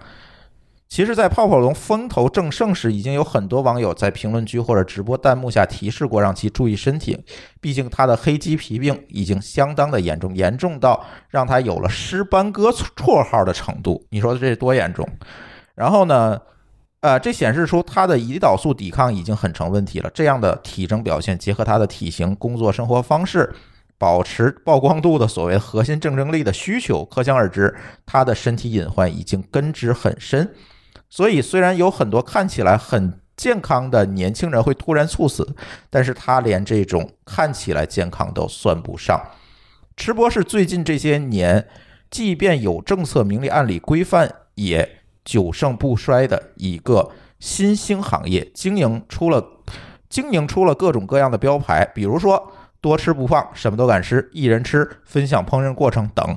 其实，在泡泡龙风头正盛时，已经有很多网友在评论区或者直播弹幕下提示过让其注意身体。毕竟他的黑鸡皮病已经相当的严重，严重到让他有了“尸斑哥”绰号的程度。你说这多严重？然后呢？呃，这显示出他的胰岛素抵抗已经很成问题了。这样的体征表现，结合他的体型、工作生活方式、保持曝光度的所谓核心竞争力的需求，可想而知，他的身体隐患已经根植很深。所以，虽然有很多看起来很健康的年轻人会突然猝死，但是他连这种看起来健康都算不上。吃播是最近这些年，即便有政策明里暗里规范，也。久盛不衰的一个新兴行业，经营出了经营出了各种各样的标牌，比如说多吃不胖，什么都敢吃，一人吃，分享烹饪过程等。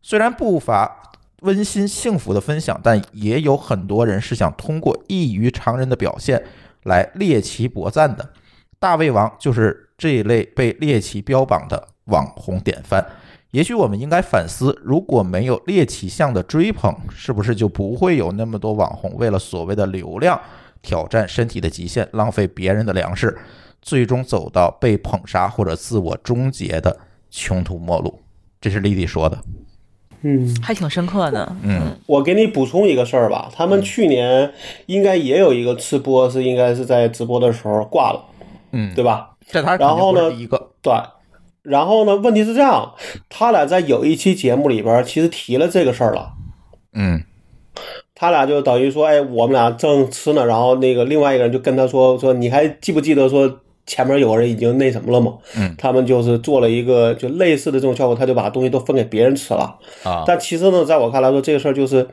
虽然不乏温馨幸福的分享，但也有很多人是想通过异于常人的表现来猎奇博赞的。大胃王就是这一类被猎奇标榜的网红典范。也许我们应该反思，如果没有猎奇向的追捧，是不是就不会有那么多网红为了所谓的流量挑战身体的极限，浪费别人的粮食，最终走到被捧杀或者自我终结的穷途末路？这是丽丽说的，嗯，还挺深刻的。嗯，我给你补充一个事儿吧，他们去年应该也有一个吃播，是应该是在直播的时候挂了，嗯，对吧？这他然后呢第一个，对。然后呢？问题是这样，他俩在有一期节目里边其实提了这个事儿了。嗯，他俩就等于说，哎，我们俩正吃呢，然后那个另外一个人就跟他说说，你还记不记得说前面有个人已经那什么了吗？嗯，他们就是做了一个就类似的这种效果，他就把东西都分给别人吃了。啊，但其实呢，在我看来说，这个事儿就是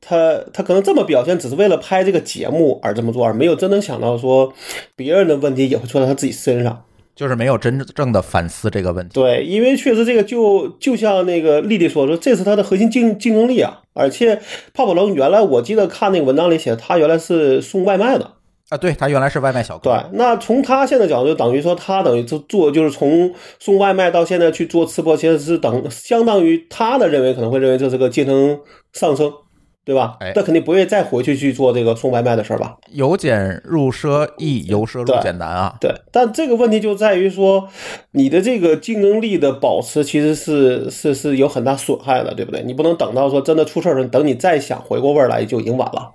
他他可能这么表现，只是为了拍这个节目而这么做，而没有真能想到说别人的问题也会出在他自己身上。就是没有真正的反思这个问题。对，因为确实这个就就像那个丽丽说说，这是他的核心竞竞争力啊。而且泡泡龙原来我记得看那个文章里写，他原来是送外卖的啊，对他原来是外卖小哥。对，那从他现在角度，就等于说他等于就做，就是从送外卖到现在去做吃播，其实是等相当于他的认为可能会认为这是个阶层上升。对吧？哎那肯定不会再回去去做这个送外卖的事儿吧？由俭入奢易，由奢入俭难啊。对，但这个问题就在于说，你的这个竞争力的保持其实是是是有很大损害的，对不对？你不能等到说真的出事儿了，等你再想回过味儿来就已经晚了。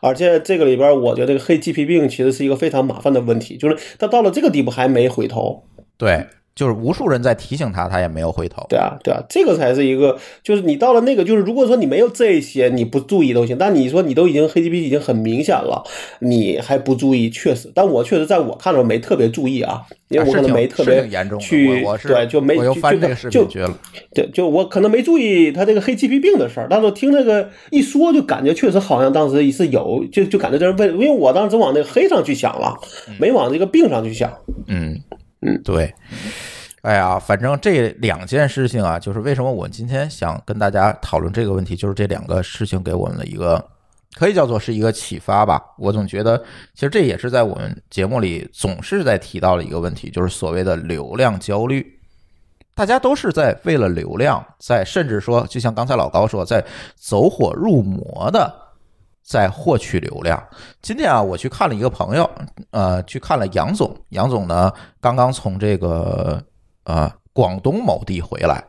而且这个里边，我觉得这个黑鸡皮病其实是一个非常麻烦的问题，就是他到了这个地步还没回头。对，就是无数人在提醒他，他也没有回头。对啊，对啊，这个才是一个，就是你到了那个，就是如果说你没有这些，你不注意都行。但你说你都已经黑 GP 已经很明显了，你还不注意，确实。但我确实在我看着没特别注意啊，因为我可能没特别严重去对，就没我又就翻这个视就频去了。对，就我可能没注意他这个黑鸡皮病的事儿，但是我听那个一说，就感觉确实好像当时是有，就就感觉这是为，因为我当时往那个黑上去想了，没往这个病上去想。嗯嗯，对。哎呀，反正这两件事情啊，就是为什么我今天想跟大家讨论这个问题，就是这两个事情给我们的一个可以叫做是一个启发吧。我总觉得，其实这也是在我们节目里总是在提到的一个问题，就是所谓的流量焦虑。大家都是在为了流量，在甚至说，就像刚才老高说，在走火入魔的在获取流量。今天啊，我去看了一个朋友，呃，去看了杨总。杨总呢，刚刚从这个呃广东某地回来。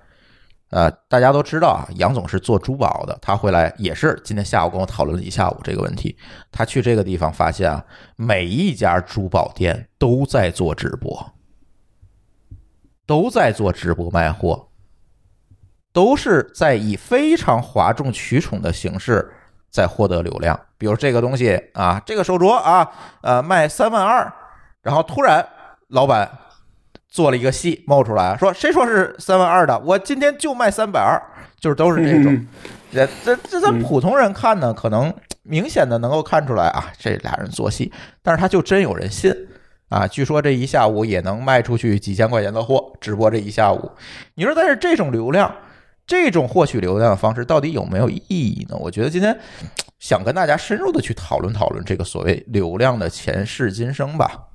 呃，大家都知道啊，杨总是做珠宝的，他回来也是今天下午跟我讨论了一下午这个问题。他去这个地方发现啊，每一家珠宝店都在做直播，都在做直播卖货，都是在以非常哗众取宠的形式在获得流量。比如这个东西啊，这个手镯啊，呃，卖三万二，然后突然老板做了一个戏冒出来，说谁说是三万二的？我今天就卖三百二，就是都是这种。嗯这这这咱普通人看呢，可能明显的能够看出来啊，这俩人做戏，但是他就真有人信啊。据说这一下午也能卖出去几千块钱的货，直播这一下午。你说，但是这种流量，这种获取流量的方式到底有没有意义呢？我觉得今天想跟大家深入的去讨论讨论这个所谓流量的前世今生吧。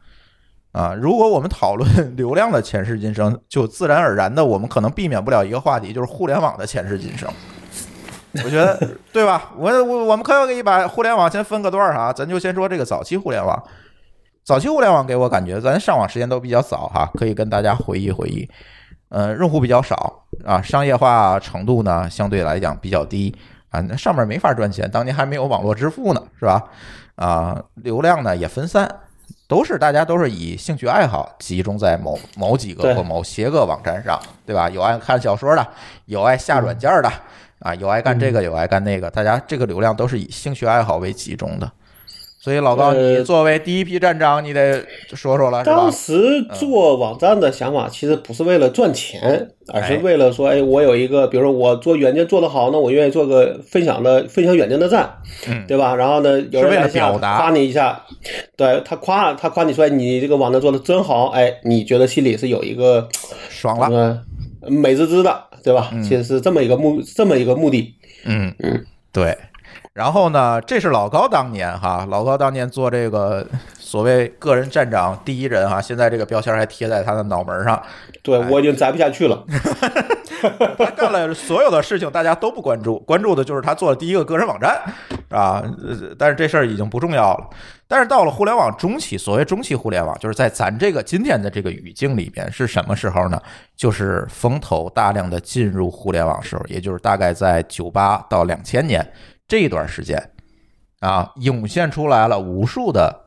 啊，如果我们讨论流量的前世今生，就自然而然的，我们可能避免不了一个话题，就是互联网的前世今生。我觉得对吧？我我我们可以把互联网先分个段儿哈，咱就先说这个早期互联网。早期互联网给我感觉，咱上网时间都比较早哈，可以跟大家回忆回忆。呃，用户比较少啊，商业化程度呢相对来讲比较低啊，那上面没法赚钱，当年还没有网络支付呢，是吧？啊，流量呢也分散，都是大家都是以兴趣爱好集中在某某几个或某些个网站上，对吧？有爱看小说的，有爱下软件的，啊，有爱干这个，有爱干那个，大家这个流量都是以兴趣爱好为集中的。所以老高，你呃作为第一批站长，你得说说了，当？时做网站的想法其实不是为了赚钱，而是为了说，哎，我有一个，比如说我做软件做得好，那我愿意做个分享的分享软件的站，嗯对吧？然后呢，有是为了人来表达夸你一下，对他夸他夸你说，哎你这个网站做的真好，哎，你觉得心里是有一个爽了，呃美滋滋的，对吧？其实是这么一个目这么一个目的。嗯嗯，对。然后呢，这是老高当年哈，老高当年做这个所谓个人站长第一人哈，现在这个标签还贴在他的脑门上。对我已经摘不下去了。他干了所有的事情，大家都不关注，关注的就是他做了第一个个人网站啊。呃但是这事儿已经不重要了。但是到了互联网中期，所谓中期互联网，就是在咱这个今天的这个语境里边，是什么时候呢？就是风投大量的进入互联网时候，也就是大概在九八到两千年这一段时间啊，涌现出来了无数的。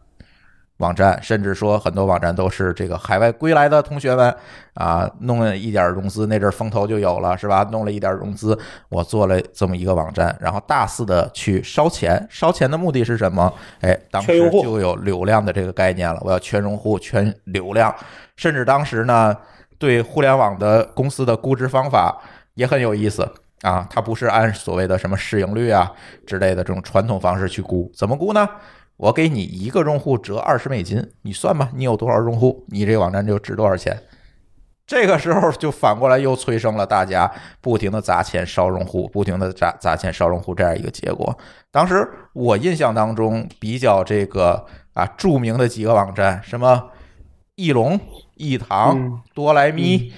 网站，甚至说很多网站都是这个海外归来的同学们啊，弄了一点融资，那阵儿风投就有了，是吧？弄了一点融资，我做了这么一个网站，然后大肆的去烧钱，烧钱的目的是什么？哎，当时就有流量的这个概念了，我要圈用户、圈流量，甚至当时呢，对互联网的公司的估值方法也很有意思。啊，它不是按所谓的什么市盈率啊之类的这种传统方式去估，怎么估呢？我给你一个用户折二十美金，你算吧，你有多少用户，你这个网站就值多少钱。这个时候就反过来又催生了大家不停的砸钱烧用户，不停的砸砸钱烧用户这样一个结果。当时我印象当中比较这个啊著名的几个网站，什么翼龙、易堂、嗯多来咪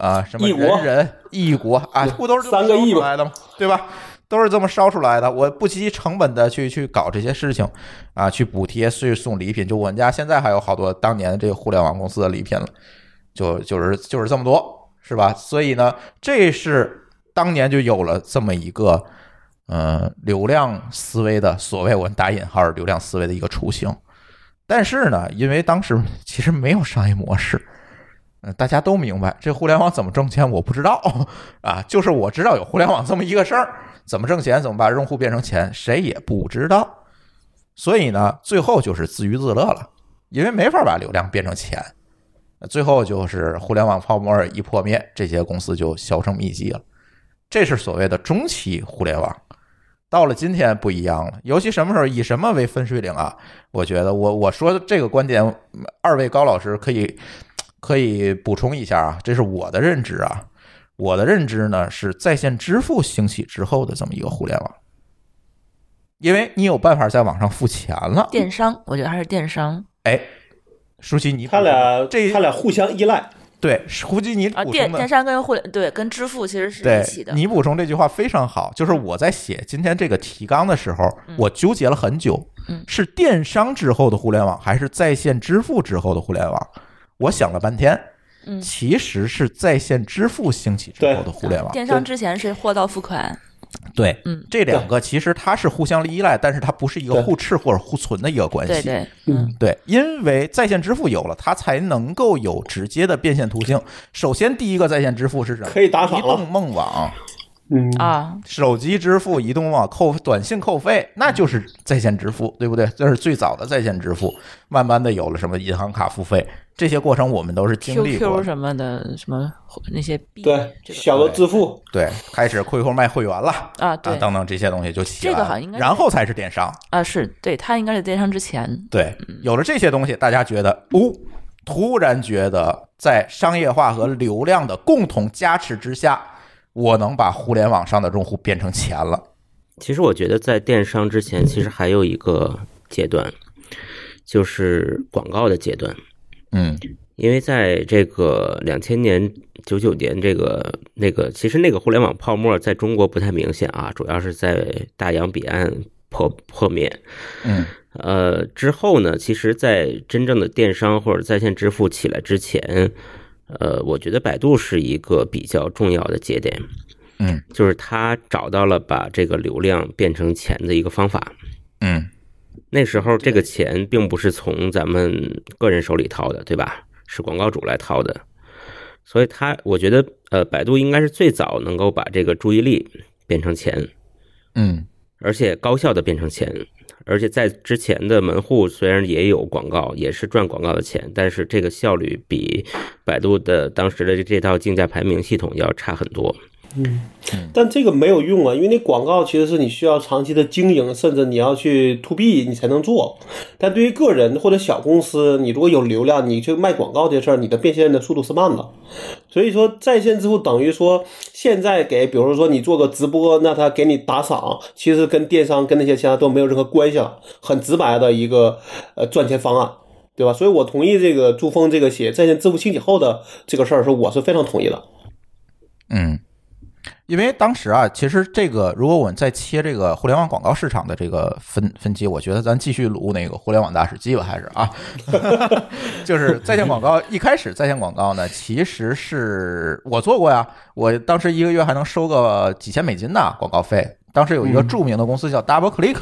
啊，什么易国人人、易国啊，不都是这么烧三个亿出来的吗？对吧？都是这么烧出来的。我不惜成本的去去搞这些事情啊，去补贴、去送礼品。就我们家现在还有好多当年这个互联网公司的礼品了，就就是就是这么多，是吧？所以呢，这是当年就有了这么一个呃流量思维的所谓我们打引号流量思维的一个雏形。但是呢，因为当时其实没有商业模式。嗯，大家都明白这互联网怎么挣钱，我不知道啊，就是我知道有互联网这么一个事儿，怎么挣钱，怎么把用户变成钱，谁也不知道。所以呢，最后就是自娱自乐了，因为没法把流量变成钱。最后就是互联网泡沫一破灭，这些公司就销声匿迹了。这是所谓的中期互联网。到了今天不一样了，尤其什么时候以什么为分水岭啊？我觉得我我说的这个观点，二位高老师可以可以补充一下啊，这是我的认知啊。我的认知呢是在线支付兴起之后的这么一个互联网，因为你有办法在网上付钱了。电商，我觉得还是电商哎，舒淇你他俩这他俩互相依赖。对，胡姬你啊，补充的电电商跟互联对跟支付其实是对一起的。你补充这句话非常好，就是我在写今天这个提纲的时候，我纠结了很久，嗯是电商之后的互联网，还是在线支付之后的互联网？我想了半天，嗯其实是在线支付兴起之后的互联网。电商之前是货到付款，对，嗯这两个其实它是互相依赖，但是它不是一个互斥或者互存的一个关系。对对，嗯，对，因为在线支付有了，它才能够有直接的变现途径。首先，第一个在线支付是什么？可以打赏移动了。梦网。嗯，啊，手机支付、移动网扣短信扣费，那就是在线支付，对不对？这是最早的在线支付，慢慢的有了什么银行卡付费，这些过程我们都是经历过 QQ。什么的，什么那些币，对，这个小额支付，对，开始 QQ 卖会员了。啊，啊，对。等等这些东西就起来了，这个好像应该然后才是电商。啊，是对，它应该是电商之前，对，有了这些东西，大家觉得，哦，突然觉得在商业化和流量的共同加持之下，我能把互联网上的用户变成钱了。其实我觉得在电商之前，其实还有一个阶段，就是广告的阶段。嗯因为在这个两千年、九九年这个那个，其实那个互联网泡沫在中国不太明显啊，主要是在大洋彼岸破破灭。嗯呃，之后呢，其实，在真正的电商或者在线支付起来之前，呃，我觉得百度是一个比较重要的节点，嗯就是他找到了把这个流量变成钱的一个方法。嗯那时候这个钱并不是从咱们个人手里掏的，对吧？是广告主来掏的，所以他我觉得，呃，百度应该是最早能够把这个注意力变成钱，嗯而且高效的变成钱。而且在之前的门户虽然也有广告，也是赚广告的钱，但是这个效率比百度的当时的这套竞价排名系统要差很多。但这个没有用啊，因为那广告其实是你需要长期的经营，甚至你要去 to B 你才能做。但对于个人或者小公司，你如果有流量，你去卖广告这事儿，你的变现的速度是慢的。所以说，在线支付等于说现在给，比如说你做个直播，那他给你打赏，其实跟电商跟那些其他都没有任何关系了，很直白的一个呃赚钱方案。对吧？所以我同意这个朱峰这个写在线支付兴起后的这个事儿，是我是非常同意的。嗯，因为当时啊，其实这个如果我们再切这个互联网广告市场的这个分分期，我觉得咱继续录那个互联网大使记吧，还是啊，就是在线广告一开始在线广告呢，其实是我做过呀，我当时一个月还能收个几千美金呢广告费。当时有一个著名的公司叫 Double Click。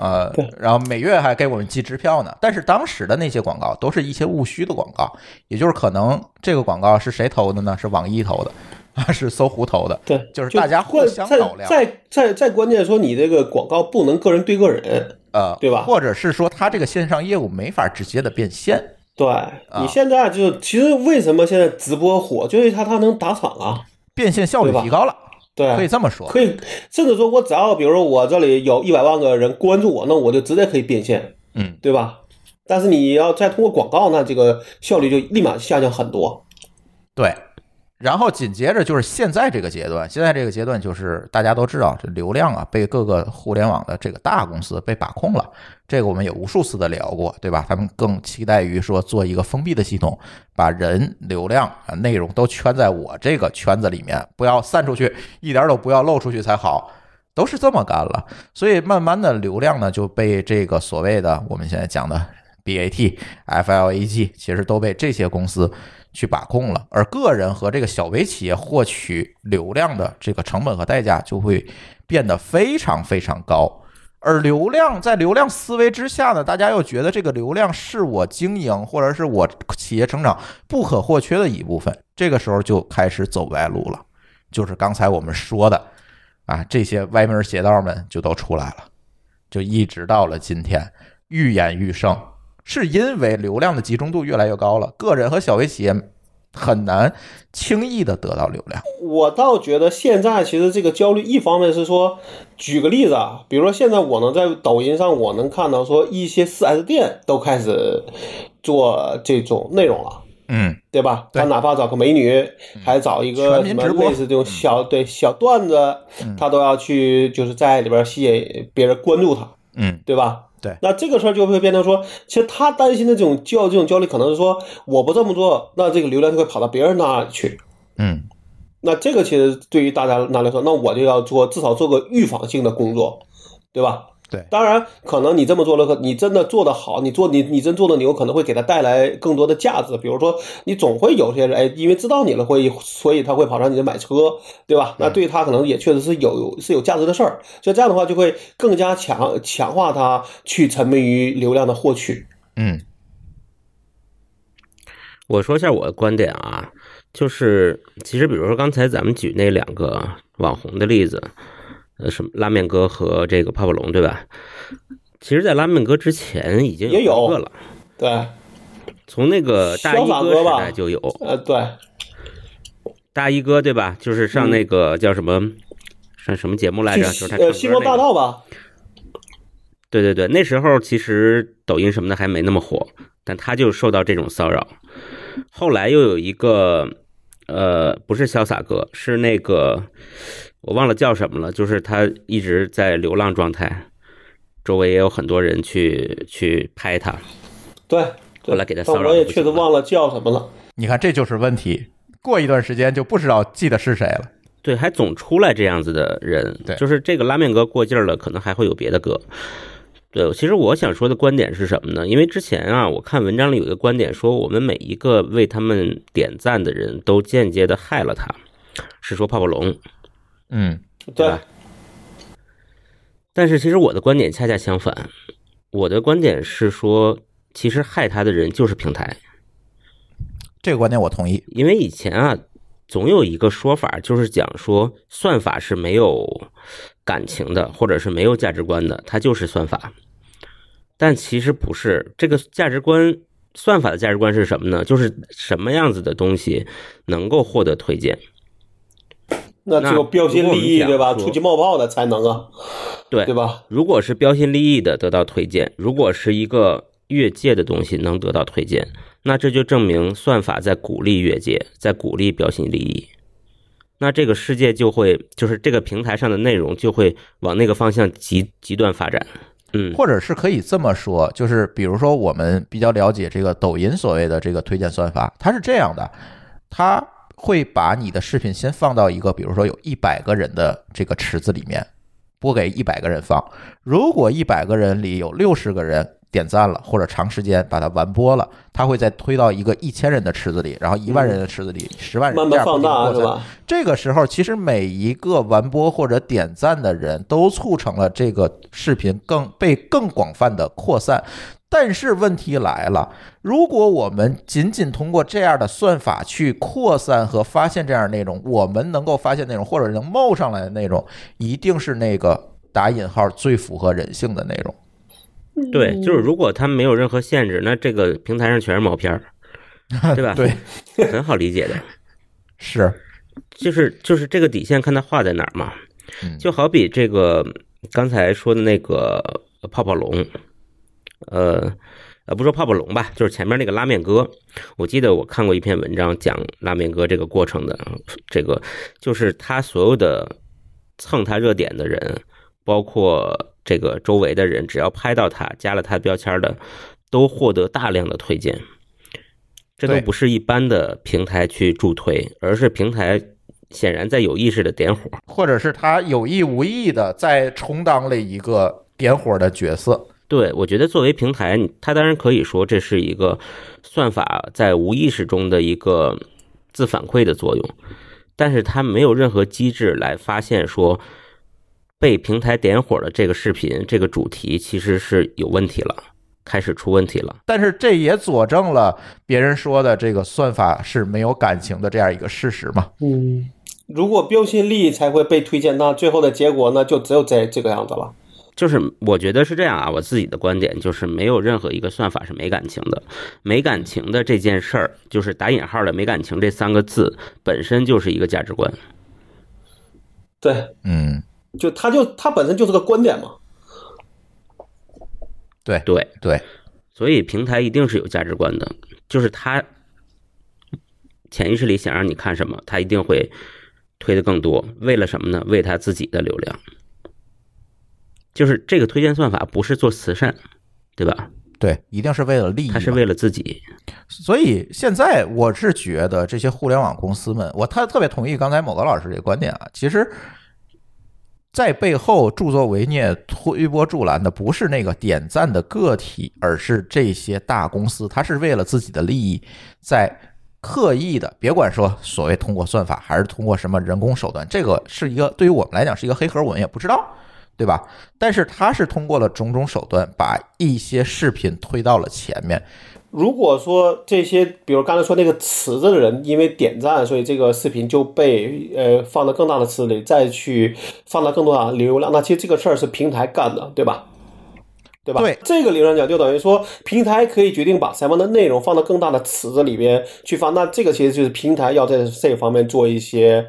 呃，然后每月还给我们寄支票呢。但是当时的那些广告都是一些务虚的广告，也就是可能这个广告是谁投的呢？是网易投的，是搜狐投的，对，就是大家互相量再再再关键说，你这个广告不能个人对个人，呃，对吧或者是说他这个线上业务没法直接的变现，对啊你现在就其实为什么现在直播火，就是他他能打赏啊，变现效率提高了，对，可以这么说。可以，甚至说我只要比如说我这里有一百万个人关注我，那我就直接可以变现，嗯，对吧？但是你要再通过广告，那这个效率就立马下降很多。对，然后紧接着就是现在这个阶段，现在这个阶段就是大家都知道，这流量啊被各个互联网的这个大公司被把控了，这个我们也无数次的聊过，对吧？他们更期待于说做一个封闭的系统，把人流量啊内容都圈在我这个圈子里面，不要散出去，一点都不要漏出去才好。都是这么干了，所以慢慢的流量呢就被这个所谓的我们现在讲的 BAT、FLAG，其实都被这些公司去把控了，而个人和这个小微企业获取流量的这个成本和代价就会变得非常非常高。而流量在流量思维之下呢，大家又觉得这个流量是我经营或者是我企业成长不可或缺的一部分，这个时候就开始走歪路了，就是刚才我们说的啊，这些歪门邪道们就都出来了，就一直到了今天，愈演愈盛，是因为流量的集中度越来越高了，个人和小微企业很难轻易的得到流量。我倒觉得现在其实这个焦虑，一方面是说，举个例子啊，比如说现在我能在抖音上，我能看到说一些 4S 店都开始做这种内容了。嗯，对吧？他哪怕找个美女，还找一个什么类似这种小对小段子，他都要去就是在里边吸引别人关注他，嗯，对吧？对那这个事儿就会变成说，其实他担心的这种焦这种焦虑，可能是说我不这么做，那这个流量就会跑到别人那里去。嗯，那这个其实对于大家那来说，那我就要做至少做个预防性的工作，对吧？对当然，可能你这么做了，你真的做得好，你做你你真做的牛，可能会给他带来更多的价值。比如说，你总会有些人，哎，因为知道你了，会所以他会跑上你这买车，对吧？那对他可能也确实是有是有价值的事儿。所以这样的话，就会更加强强化他去沉迷于流量的获取。嗯，我说一下我的观点啊，就是其实比如说刚才咱们举那两个网红的例子，呃，什么拉面哥和这个泡泡龙，对吧？其实，在拉面哥之前已经也有一个了，对，从那个大衣哥时代就有呃，对，大衣哥，对吧？就是上那个叫什么上什么节目来着？就是他唱歌呃，星光大。道吧，对对对，那时候其实抖音什么的还没那么火，但他就受到这种骚扰。后来又有一个，呃，不是潇洒哥，是那个我忘了叫什么了，就是他一直在流浪状态，周围也有很多人去去拍他。对，后来给他骚。我也确实忘了叫什么了。你看这就是问题，过一段时间就不知道记得是谁了。对，还总出来这样子的人，对就是这个拉面哥过劲儿了，可能还会有别的歌。对，其实我想说的观点是什么呢？因为之前啊，我看文章里有一个观点说，我们每一个为他们点赞的人都间接的害了他，是说泡泡龙，嗯，对？但是其实我的观点恰恰相反，我的观点是说，其实害他的人就是平台，这个观点我同意。因为以前啊，总有一个说法，就是讲说算法是没有感情的，或者是没有价值观的，它就是算法。但其实不是，这个价值观，算法的价值观是什么呢？就是什么样子的东西能够获得推荐。那只有标新立异，对吧？出气冒泡的才能啊，对对吧？如果是标新立异的得到推荐，如果是一个越界的东西能得到推荐，那这就证明算法在鼓励越界，在鼓励标新立异。那这个世界就会，就是这个平台上的内容就会往那个方向极极端发展。嗯，或者是可以这么说，就是比如说我们比较了解这个抖音所谓的这个推荐算法，它是这样的，它会把你的视频先放到一个比如说有一百个人的这个池子里面，播给一百个人放。如果一百个人里有六十个人点赞了，或者长时间把它完播了，它会再推到一个一千人的池子里，然后一万人的池子里，十万人这样慢慢放大？这个时候，其实每一个完播或者点赞的人都促成了这个视频更被更广泛的扩散。但是问题来了，如果我们仅仅通过这样的算法去扩散和发现这样内容，我们能够发现内容或者能冒上来的内容，一定是那个打引号最符合人性的内容。对，就是如果它没有任何限制，那这个平台上全是毛片儿，对吧？对，很好理解的。是，就是就是这个底线看它画在哪儿嘛嗯，就好比这个刚才说的那个泡泡龙，呃呃，不说泡泡龙吧，就是前面那个拉面哥，我记得我看过一篇文章讲拉面哥这个过程的，这个就是他所有的蹭他热点的人，包括这个周围的人，只要拍到他加了他标签的，都获得大量的推荐。这都不是一般的平台去助推，而是平台显然在有意识的点火。或者是他有意无意的在充当了一个点火的角色。对，我觉得作为平台，它当然可以说这是一个算法在无意识中的一个自反馈的作用，但是它没有任何机制来发现说被平台点火的这个视频这个主题其实是有问题了，开始出问题了。但是这也佐证了别人说的这个算法是没有感情的这样一个事实嘛。嗯，如果标新立异才会被推荐，那最后的结果呢，就只有这这个样子了。就是我觉得是这样啊，我自己的观点就是没有任何一个算法是没感情的，没感情的这件事儿，就是打引号的没感情这三个字本身就是一个价值观。对，嗯，就它就它本身就是个观点嘛。对对，对，所以平台一定是有价值观的，就是它潜意识里想让你看什么，它一定会推的更多。为了什么呢？为他自己的流量。就是这个推荐算法不是做慈善，对吧？对，一定是为了利益他。是为了自己。所以现在我是觉得这些互联网公司们，我他特别同意刚才某个老师这个观点啊。其实，在背后助纣为虐、推波助澜的不是那个点赞的个体，而是这些大公司，他是为了自己的利益，在刻意的，别管说所谓通过算法还是通过什么人工手段，这个是一个对于我们来讲是一个黑盒，我们也不知道。对吧？但是他是通过了种种手段，把一些视频推到了前面，如果说这些，比如刚才说那个池子的人，因为点赞，所以这个视频就被呃放到更大的池子里，再去放到更多的流量，那其实这个事儿是平台干的，对吧？对吧？对这个理论上讲，就等于说平台可以决定把什么样的内容放到更大的池子里边去放，那这个其实就是平台要在这方面做一些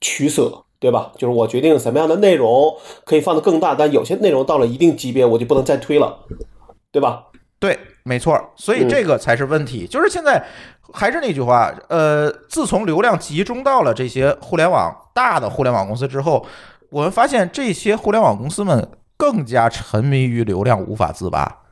取舍。对吧？就是我决定什么样的内容可以放得更大，但有些内容到了一定级别，我就不能再推了，对吧？对，没错，所以这个才是问题。就是现在还是那句话，呃，自从流量集中到了这些互联网大的互联网公司之后，我们发现这些互联网公司们更加沉迷于流量，无法自拔。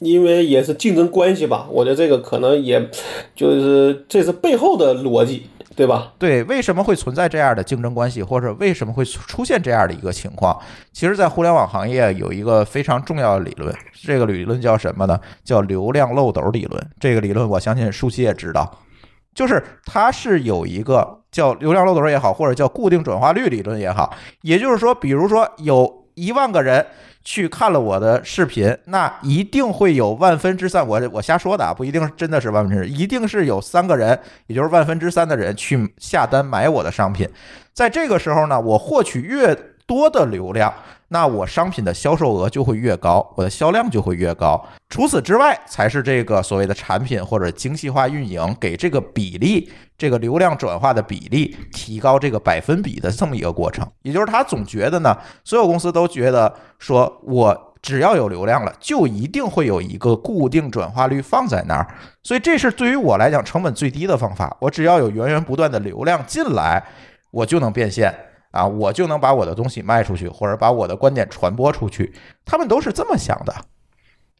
因为也是竞争关系吧，我觉得这个可能也就是这是背后的逻辑，对吧？对，为什么会存在这样的竞争关系，或者为什么会出现这样的一个情况？其实，在互联网行业有一个非常重要的理论，这个理论叫什么呢？叫流量漏斗理论。这个理论，我相信舒淇也知道，就是它是有一个叫流量漏斗也好，或者叫固定转化率理论也好，也就是说，比如说有一万个人。去看了我的视频，那一定会有万分之三，我我瞎说的啊，不一定真的是万分之，一定是有三个人，也就是万分之三的人去下单买我的商品。在这个时候呢，我获取越多的流量，那我商品的销售额就会越高，我的销量就会越高。除此之外，才是这个所谓的产品或者精细化运营给这个比例。这个流量转化的比例提高，这个百分比的这么一个过程，也就是他总觉得呢，所有公司都觉得说，我只要有流量了，就一定会有一个固定转化率放在那儿，所以这是对于我来讲成本最低的方法。我只要有源源不断的流量进来，我就能变现啊，我就能把我的东西卖出去，或者把我的观点传播出去。他们都是这么想的。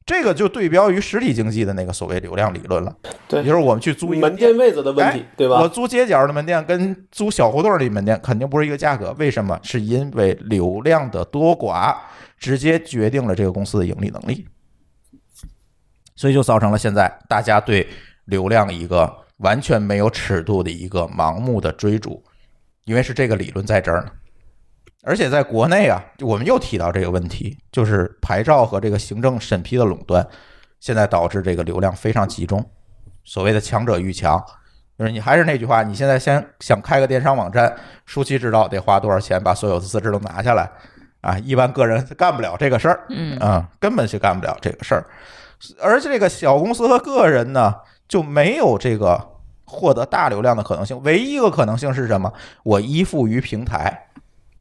这个就对标于实体经济的那个所谓流量理论了，对，也就是我们去租一个门店位置的问题，对吧？我租街角的门店跟租小胡同里门店肯定不是一个价格，为什么？是因为流量的多寡直接决定了这个公司的盈利能力，所以就造成了现在大家对流量一个完全没有尺度的一个盲目的追逐，因为是这个理论在这儿呢。而且在国内啊，我们又提到这个问题，就是牌照和这个行政审批的垄断，现在导致这个流量非常集中。所谓的强者愈强，就是你还是那句话，你现在先想开个电商网站，舒淇知道得花多少钱把所有的资质都拿下来啊？一般个人干不了这个事儿，嗯啊，根本就干不了这个事儿。而且这个小公司和个人呢，就没有这个获得大流量的可能性。唯一一个可能性是什么？我依附于平台。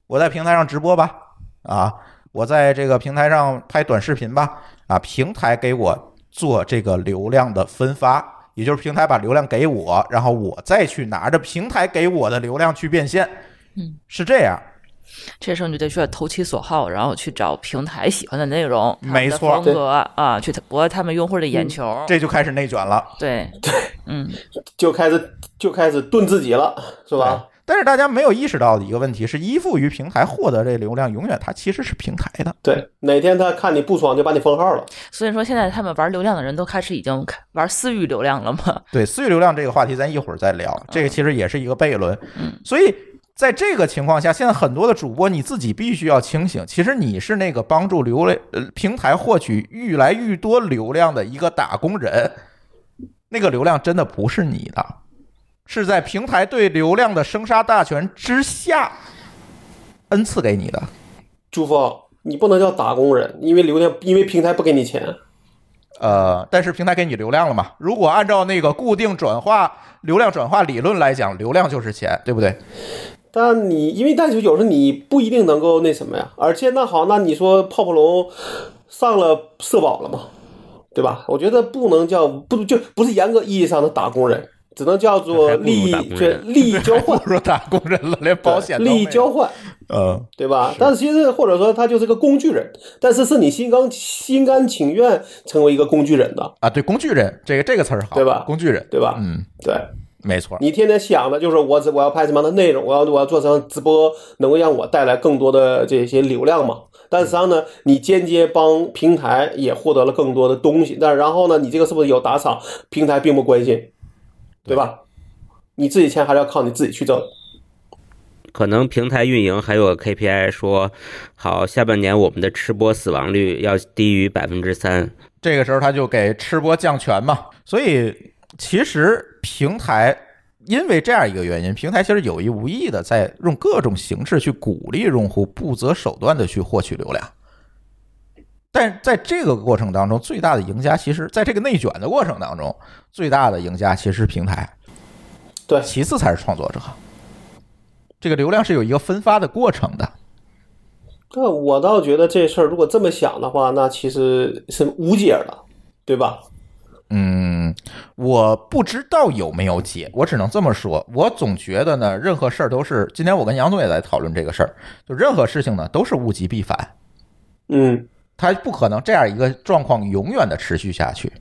我在平台上直播吧，啊，我在这个平台上拍短视频吧，啊，平台给我做这个流量的分发，也就是平台把流量给我，然后我再去拿着平台给我的流量去变现，嗯，是这样。这时候你就得需要投其所好，然后去找平台喜欢的内容，没错，风格啊，去博他们用户的眼球，这就开始内卷了。对对，嗯，就开始就开始炖自己了，是吧？但是大家没有意识到的一个问题是，依附于平台获得这流量，永远它其实是平台的。对，哪天他看你不爽，就把你封号了。所以说，现在他们玩流量的人都开始已经玩私域流量了嘛？对，私域流量这个话题，咱一会儿再聊。这个其实也是一个悖论。嗯，所以在这个情况下，现在很多的主播你自己必须要清醒，其实你是那个帮助流量呃平台获取愈来愈多流量的一个打工人，那个流量真的不是你的。是在平台对流量的生杀大权之下恩赐给你的，朱峰，你不能叫打工人，因为流量，因为平台不给你钱。呃，但是平台给你流量了嘛？如果按照那个固定转化流量转化理论来讲，流量就是钱，对不对？但你因为但是有时候你不一定能够那什么呀。而且那好，那你说泡泡龙上了社保了嘛？对吧？我觉得不能叫不就不是严格意义上的打工人。只能叫做利益，就利益 交换。说打工人了，连保险利益交换，嗯，对吧？但是其实或者说他就是个工具人，但是是你心甘心甘情愿成为一个工具人的啊？对，工具人这个这个词儿好，对吧？工具人，对吧？嗯，对，没错。你天天想的就是我我要拍什么样的内容，我要我要做成直播，能够让我带来更多的这些流量嘛？但实际上呢，你间接帮平台也获得了更多的东西，但然后呢，你这个是不是有打赏？平台并不关心。对吧？你自己钱还是要靠你自己去挣。可能平台运营还有个 KPI 说，好，下半年我们的吃播死亡率要低于百分之三。这个时候他就给吃播降权嘛。所以其实平台因为这样一个原因，平台其实有意无意的在用各种形式去鼓励用户不择手段的去获取流量。但在这个过程当中，最大的赢家其实在这个内卷的过程当中，最大的赢家其实是平台，对，其次才是创作者。这个流量是有一个分发的过程的。但我倒觉得这事儿如果这么想的话，那其实是无解的，对吧？嗯，我不知道有没有解，我只能这么说。我总觉得呢，任何事儿都是今天我跟杨总也在讨论这个事儿，就任何事情呢都是物极必反。嗯。它不可能这样一个状况永远的持续下去。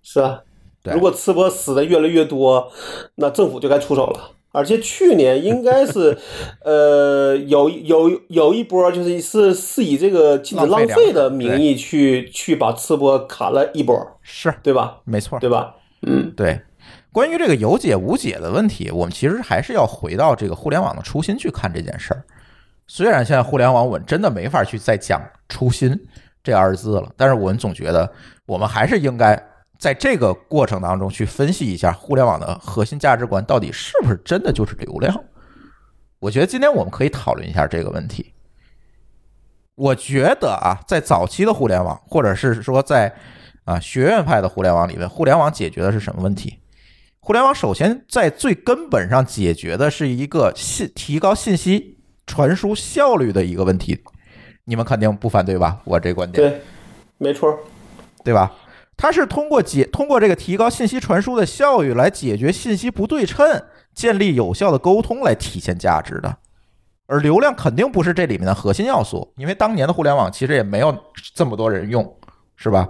是啊，对如果淄博死的越来越多，那政府就该出手了。而且去年应该是，呃，有有有一波就是是是以这个禁止浪费的名义去去把吃播砍了一波，是对吧？没错，对吧？嗯，对。关于这个有解无解的问题，我们其实还是要回到这个互联网的初心去看这件事儿。虽然现在互联网我们真的没法去再讲初心这二字了，但是我们总觉得我们还是应该在这个过程当中去分析一下互联网的核心价值观到底是不是真的就是流量。我觉得今天我们可以讨论一下这个问题。我觉得啊，在早期的互联网，或者是说在啊学院派的互联网里面，互联网解决的是什么问题？互联网首先在最根本上解决的是一个信提高信息传输效率的一个问题，你们肯定不反对吧？我这观点对，没错，对吧？它是通过解通过这个提高信息传输的效率来解决信息不对称，建立有效的沟通来体现价值的。而流量肯定不是这里面的核心要素，因为当年的互联网其实也没有这么多人用，是吧？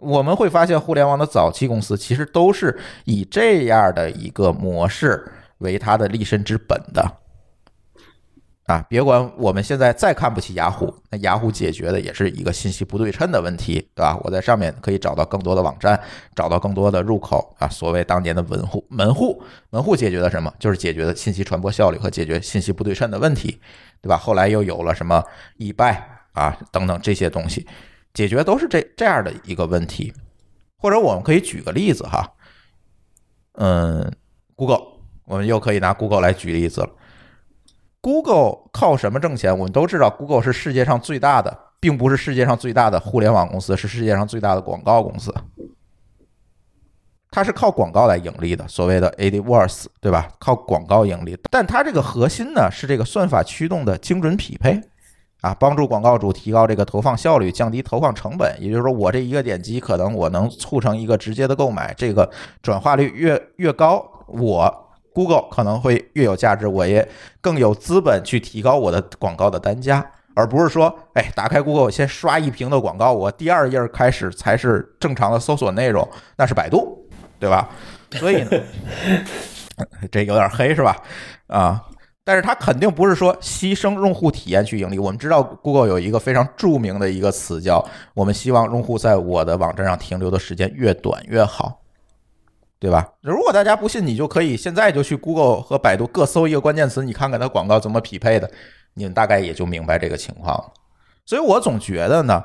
我们会发现，互联网的早期公司其实都是以这样的一个模式为它的立身之本的。啊，别管我们现在再看不起雅虎，那雅虎解决的也是一个信息不对称的问题，对吧？我在上面可以找到更多的网站，找到更多的入口啊。所谓当年的门户，门户，门户解决的什么？就是解决的信息传播效率和解决信息不对称的问题，对吧？后来又有了什么易拜啊等等这些东西。解决都是这这样的一个问题，或者我们可以举个例子哈，嗯，Google，我们又可以拿 Google 来举例子了。Google 靠什么挣钱？我们都知道，Google 是世界上最大的，并不是世界上最大的互联网公司，是世界上最大的广告公司。它是靠广告来盈利的，所谓的 AdWords，对吧？靠广告盈利，但它这个核心呢是这个算法驱动的精准匹配。啊，帮助广告主提高这个投放效率，降低投放成本。也就是说，我这一个点击可能我能促成一个直接的购买，这个转化率越越高，我 Google 可能会越有价值，我也更有资本去提高我的广告的单价，而不是说，哎，打开 Google 先刷一屏的广告，我第二页开始才是正常的搜索内容，那是百度，对吧？所以呢，这有点黑是吧？啊。但是它肯定不是说牺牲用户体验去盈利。我们知道，Google 有一个非常著名的一个词叫“我们希望用户在我的网站上停留的时间越短越好”，对吧？如果大家不信，你就可以现在就去 Google 和百度各搜一个关键词，你看看它广告怎么匹配的，你们大概也就明白这个情况了。所以我总觉得呢。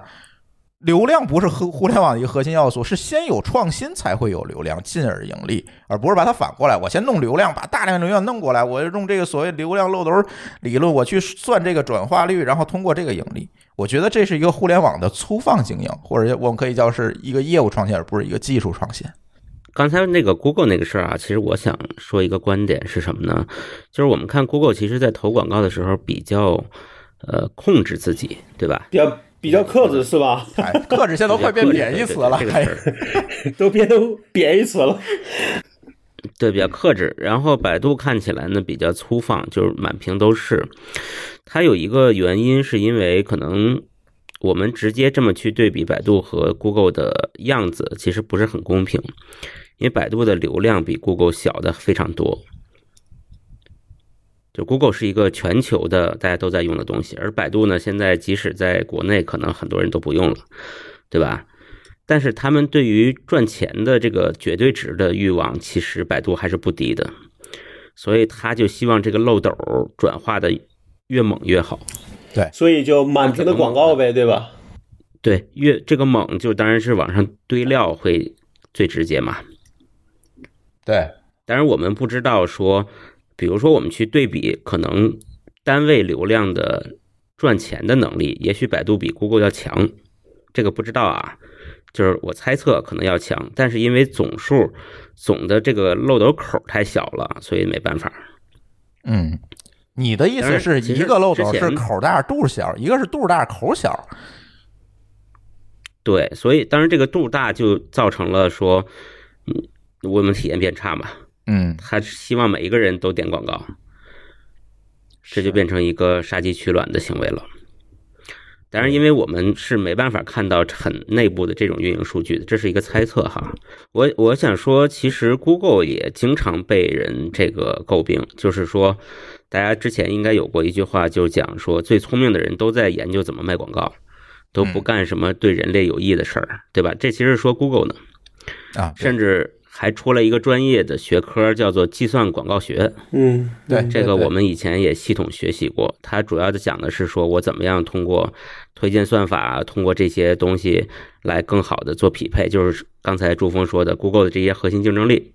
流量不是互互联网的一个核心要素，是先有创新才会有流量，进而盈利，而不是把它反过来。我先弄流量，把大量流量弄过来，我用这个所谓流量漏斗理论，我去算这个转化率，然后通过这个盈利。我觉得这是一个互联网的粗放经营，或者我们可以叫是一个业务创新，而不是一个技术创新。刚才那个 Google 那个事儿啊，其实我想说一个观点是什么呢？就是我们看 Google，其实在投广告的时候比较呃控制自己，对吧？比较。比较克制是吧？克制现在都快变贬义词了，都变成贬义词了。对，比较克制。然后百度看起来呢比较粗放，就是满屏都是。它有一个原因，是因为可能我们直接这么去对比百度和 Google 的样子，其实不是很公平。因为百度的流量比 Google 小的非常多。就 Google 是一个全球的大家都在用的东西，而百度呢，现在即使在国内，可能很多人都不用了，对吧？但是他们对于赚钱的这个绝对值的欲望，其实百度还是不低的，所以他就希望这个漏斗转化的越猛越好。对，所以就满屏的广告呗，对吧？对，越这个猛，就当然是往上堆料会最直接嘛。对，但是我们不知道说。比如说，我们去对比可能单位流量的赚钱的能力，也许百度比 Google 要强，这个不知道啊，就是我猜测可能要强，但是因为总数总的这个漏斗口太小了，所以没办法。嗯，你的意思是一个漏斗是口大肚小，一个是肚大口小。对，所以当然这个肚大就造成了说，嗯，我们体验变差嘛。嗯，他希望每一个人都点广告，这就变成一个杀鸡取卵的行为了。当然，因为我们是没办法看到很内部的这种运营数据的，这是一个猜测哈。我我想说，其实 Google 也经常被人这个诟病，就是说，大家之前应该有过一句话，就讲说，最聪明的人都在研究怎么卖广告，都不干什么对人类有益的事儿，对吧？这其实说 Google 呢，啊，甚至还出了一个专业的学科，叫做计算广告学。嗯，对嗯这个我们以前也系统学习过，它主要的讲的是说我怎么样通过推荐算法，通过这些东西来更好的做匹配，就是刚才朱峰说的 Google 的这些核心竞争力，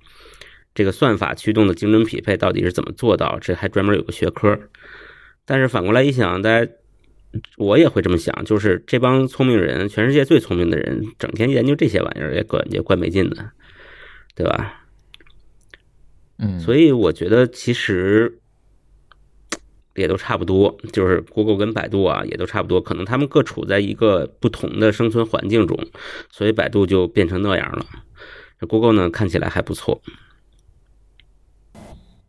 这个算法驱动的竞争匹配到底是怎么做到？这还专门有个学科。但是反过来一想，大家我也会这么想，就是这帮聪明人，全世界最聪明的人，整天研究这些玩意儿也怪也怪没劲的，对吧？嗯，所以我觉得其实也都差不多，就是 Google 跟百度啊也都差不多，可能他们各处在一个不同的生存环境中，所以百度就变成那样了。Google 呢看起来还不错，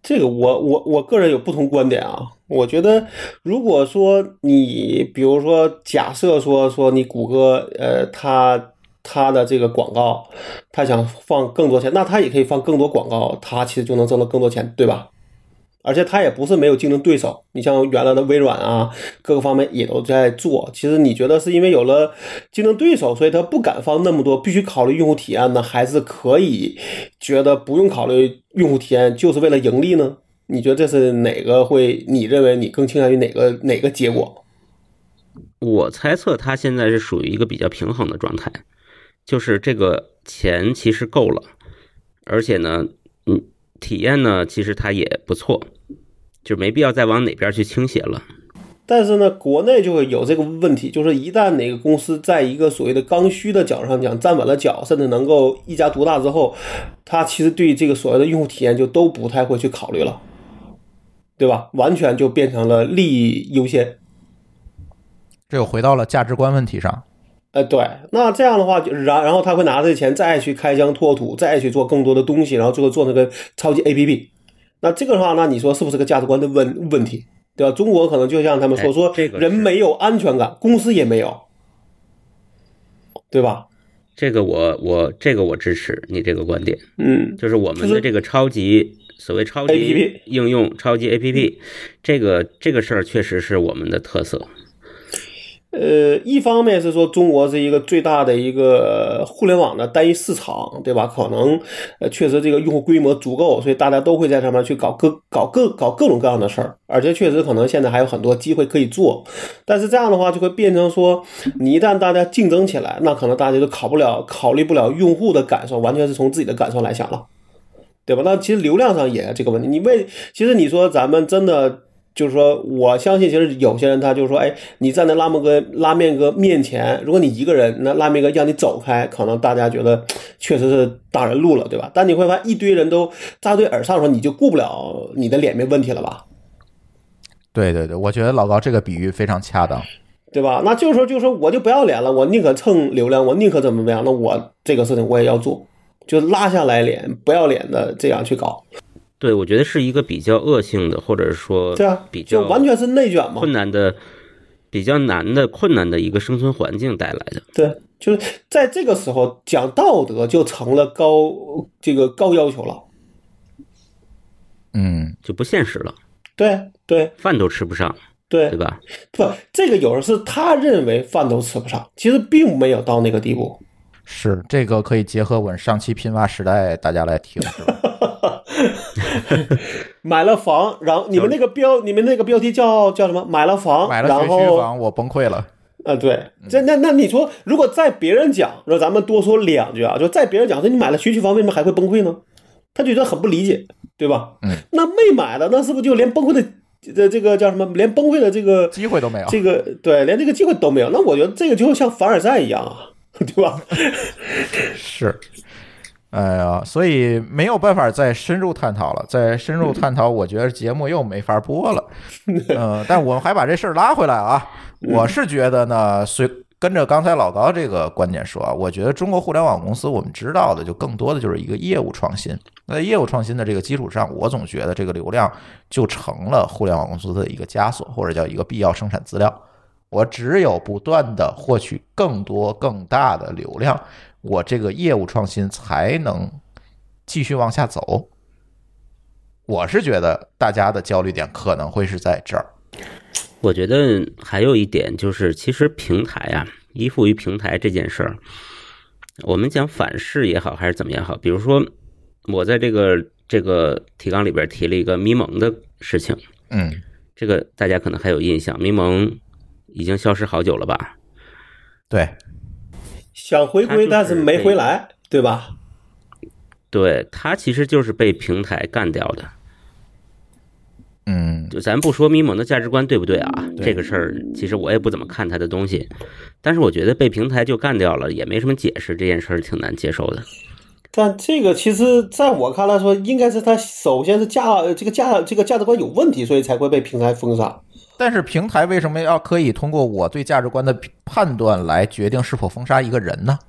这个我我我个人有不同观点啊。我觉得，如果说你比如说假设说说你谷歌呃它它的这个广告，它想放更多钱，那它也可以放更多广告，它其实就能挣到更多钱，对吧？而且它也不是没有竞争对手，你像原来的微软啊，各个方面也都在做。其实你觉得是因为有了竞争对手，所以他不敢放那么多，必须考虑用户体验呢，还是可以觉得不用考虑用户体验，就是为了盈利呢？你觉得这是哪个会？你认为你更倾向于哪个哪个结果？我猜测它现在是属于一个比较平衡的状态，就是这个钱其实够了，而且呢，嗯，体验呢其实它也不错，就没必要再往哪边去倾斜了。但是呢，国内就会有这个问题，就是一旦哪个公司在一个所谓的刚需的角度上讲站稳了脚，甚至能够一家独大之后，它其实对这个所谓的用户体验就都不太会去考虑了，对吧？完全就变成了利益优先。这又回到了价值观问题上。呃，对，那这样的话，就然然后他会拿这钱再去开疆拓土，再去做更多的东西，然后最后做那个超级 APP。那这个的话，那你说是不是个价值观的问问题？对吧？中国可能就像他们说哎说，这个人没有安全感，公司也没有，对吧？这个我我这个我支持你这个观点，嗯，就是我们的这个超级所谓超级应用、超级 APP，这个这个事儿确实是我们的特色。呃，一方面是说中国是一个最大的一个互联网的单一市场，对吧？可能呃确实这个用户规模足够，所以大家都会在上面去搞各搞各搞各种各样的事儿，而且确实可能现在还有很多机会可以做。但是这样的话就会变成说，你一旦大家竞争起来，那可能大家就考不了考虑不了用户的感受，完全是从自己的感受来想了。对吧？那其实流量上也这个问题。你为其实你说咱们真的就是说，我相信其实有些人他就是说，哎，你站在拉面哥拉面哥面前，如果你一个人，那拉面哥让你走开，可能大家觉得确实是挡人路了，对吧？但你会发现一堆人都扎堆而上的时候，你就顾不了你的脸面问题了吧？对对对，我觉得老高这个比喻非常恰当。对吧？那就是说，就是说，我就不要脸了，我宁可蹭流量，我宁可怎么怎么样，那我这个事情我也要做，就拉下来脸，不要脸的这样去搞，对，我觉得是一个比较恶性的，或者是说对啊，比较就完全是内卷嘛。困难的、比较难的、困难的一个生存环境带来的。对，就是在这个时候讲道德就成了高这个高要求了。嗯，就不现实了，对对饭都吃不上，对对，吧？不，这个有人是他认为饭都吃不上，其实并没有到那个地步。是这个可以结合我们上期拼娃时代大家来听，是吧？买了房，然后你们那个标，你们那个标题叫叫什么？买了房，买了学区房，我崩溃了。啊，对，这那那你说，如果在别人讲，说咱们多说两句啊，就在别人讲说你买了学区房，为什么还会崩溃呢？他就觉得很不理解，对吧？嗯，那没买的，那是不是就连崩溃的这这个叫什么？连崩溃的这个机会都没有。这个对，连这个机会都没有。那我觉得这个就像凡尔赛一样啊，对吧？是，哎呀，所以没有办法再深入探讨了。再深入探讨，我觉得节目又没法播了。嗯、但我们还把这事儿拉回来啊。我是觉得呢，随跟着刚才老高这个观点说啊，我觉得中国互联网公司我们知道的就更多的就是一个业务创新。那在业务创新的这个基础上，我总觉得这个流量就成了互联网公司的一个枷锁，或者叫一个必要生产资料。我只有不断的获取更多更大的流量，我这个业务创新才能继续往下走。我是觉得大家的焦虑点可能会是在这儿。我觉得还有一点就是，其实平台啊，依附于平台这件事儿，我们讲反噬也好，还是怎么样好，比如说我在这个这个提纲里边提了一个咪蒙的事情，嗯，这个大家可能还有印象，咪蒙已经消失好久了吧？对，想回归，就是但是没回来，对吧？对，他其实就是被平台干掉的。嗯，就咱不说咪蒙的价值观对不对啊？对这个事儿其实我也不怎么看他的东西，但是我觉得被平台就干掉了，也没什么解释，这件事儿挺难接受的。但这个其实在我看来说，应该是他首先是价这个价这个价值观有问题，所以才会被平台封杀。但是平台为什么要可以通过我对价值观的判断来决定是否封杀一个人呢？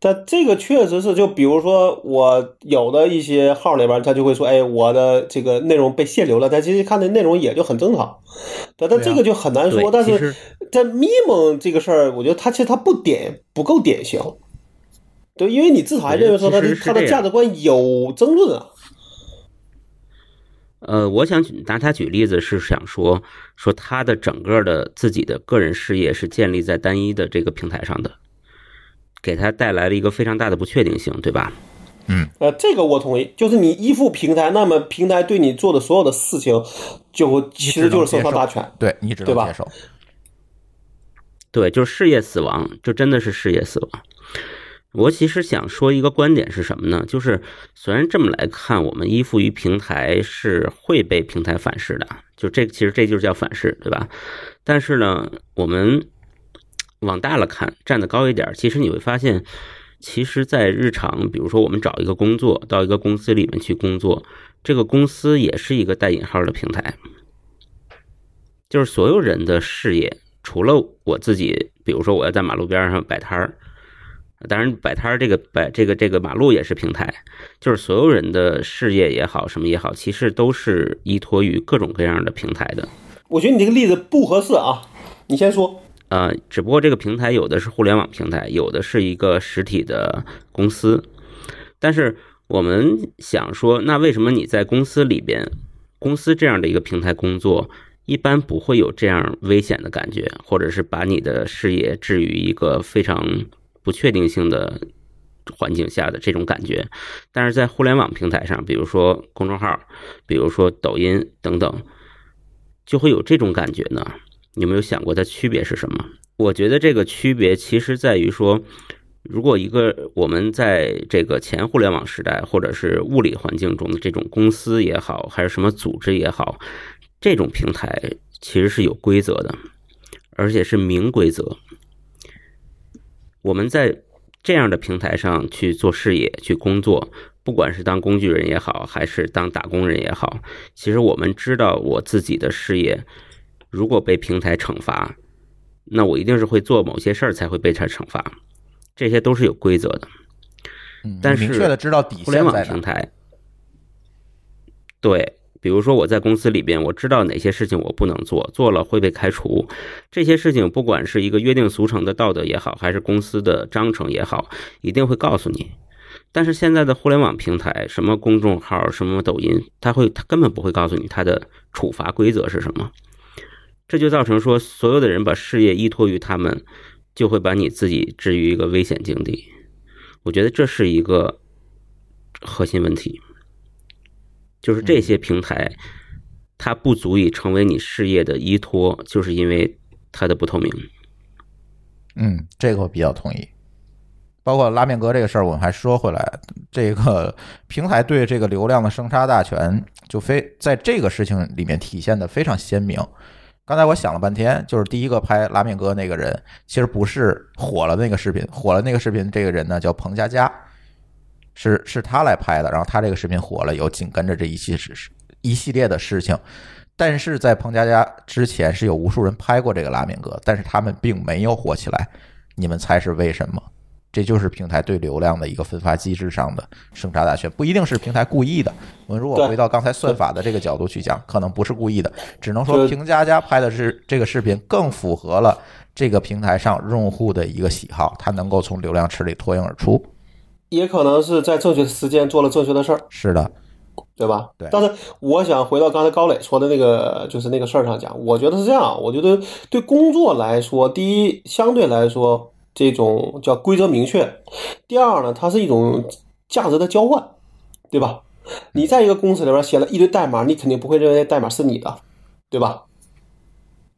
但这个确实是，就比如说我有的一些号里边，他就会说，哎，我的这个内容被限流了，但其实看的内容也就很正常，对，但对啊这个就很难说。对，但是在咪蒙这个事儿，我觉得他其实他不典不够典型，对，因为你至少还认为说他的他的价值观有争论啊，呃，我想举拿他举例子是想说，说他的整个的自己的个人事业是建立在单一的这个平台上的，给他带来了一个非常大的不确定性，对吧？嗯呃，这个我同意，就是你依附平台，那么平台对你做的所有的事情，就其实就是生杀大权。对你只能接受。对，就是事业死亡，就真的是事业死亡。我其实想说一个观点是什么呢？就是虽然这么来看，我们依附于平台是会被平台反噬的，就这其实这就是叫反噬，对吧？但是呢，我们往大了看，站得高一点，其实你会发现，其实，在日常，比如说我们找一个工作，到一个公司里面去工作，这个公司也是一个带引号的平台，就是所有人的事业，除了我自己，比如说我要在马路边上摆摊儿，当然摆摊儿这个摆这个这个马路也是平台，就是所有人的事业也好，什么也好，其实都是依托于各种各样的平台的。我觉得你这个例子不合适啊，你先说。呃，只不过这个平台有的是互联网平台，有的是一个实体的公司。但是我们想说，那为什么你在公司里边，公司这样的一个平台工作，一般不会有这样危险的感觉，或者是把你的事业置于一个非常不确定性的环境下的这种感觉？但是在互联网平台上，比如说公众号，比如说抖音等等，就会有这种感觉呢？有没有想过它区别是什么？我觉得这个区别其实在于说，如果一个我们在这个前互联网时代或者是物理环境中的这种公司也好，还是什么组织也好，这种平台其实是有规则的，而且是明规则。我们在这样的平台上去做事业、去工作，不管是当工具人也好，还是当打工人也好，其实我们知道我自己的事业。如果被平台惩罚，那我一定是会做某些事儿才会被它惩罚，这些都是有规则的。嗯，但是你明确的知道底互联网线在哪。平台，对，比如说我在公司里边，我知道哪些事情我不能做，做了会被开除。这些事情不管是一个约定俗成的道德也好，还是公司的章程也好，一定会告诉你。但是现在的互联网平台，什么公众号、什么抖音，它会它根本不会告诉你它的处罚规则是什么。这就造成说，所有的人把事业依托于他们，就会把你自己置于一个危险境地。我觉得这是一个核心问题，就是这些平台，它不足以成为你事业的依托，就是因为它的不透明。嗯，这个我比较同意。包括拉面哥这个事儿，我们还说回来，这个平台对这个流量的生杀大权，就非在这个事情里面体现的非常鲜明。刚才我想了半天，就是第一个拍拉面哥那个人，其实不是火了那个视频，火了那个视频这个人呢叫彭佳佳，是是他来拍的，然后他这个视频火了，有紧跟着这一系事一系列的事情。但是在彭佳佳之前是有无数人拍过这个拉面哥，但是他们并没有火起来。你们猜是为什么？这就是平台对流量的一个分发机制上的生杀大权，不一定是平台故意的。我们如果回到刚才算法的这个角度去讲，可能不是故意的，只能说就平佳佳拍的是这个视频更符合了这个平台上用户的一个喜好，它能够从流量池里脱颖而出。也可能是在正确的时间做了正确的事儿，是的，对吧？对但是我想回到刚才高磊说的那个，就是那个事儿上讲，我觉得是这样。我觉得对工作来说，第一，相对来说这种叫规则明确；第二呢，它是一种价值的交换，对吧？你在一个公司里边写了一堆代码，你肯定不会认为代码是你的，对吧？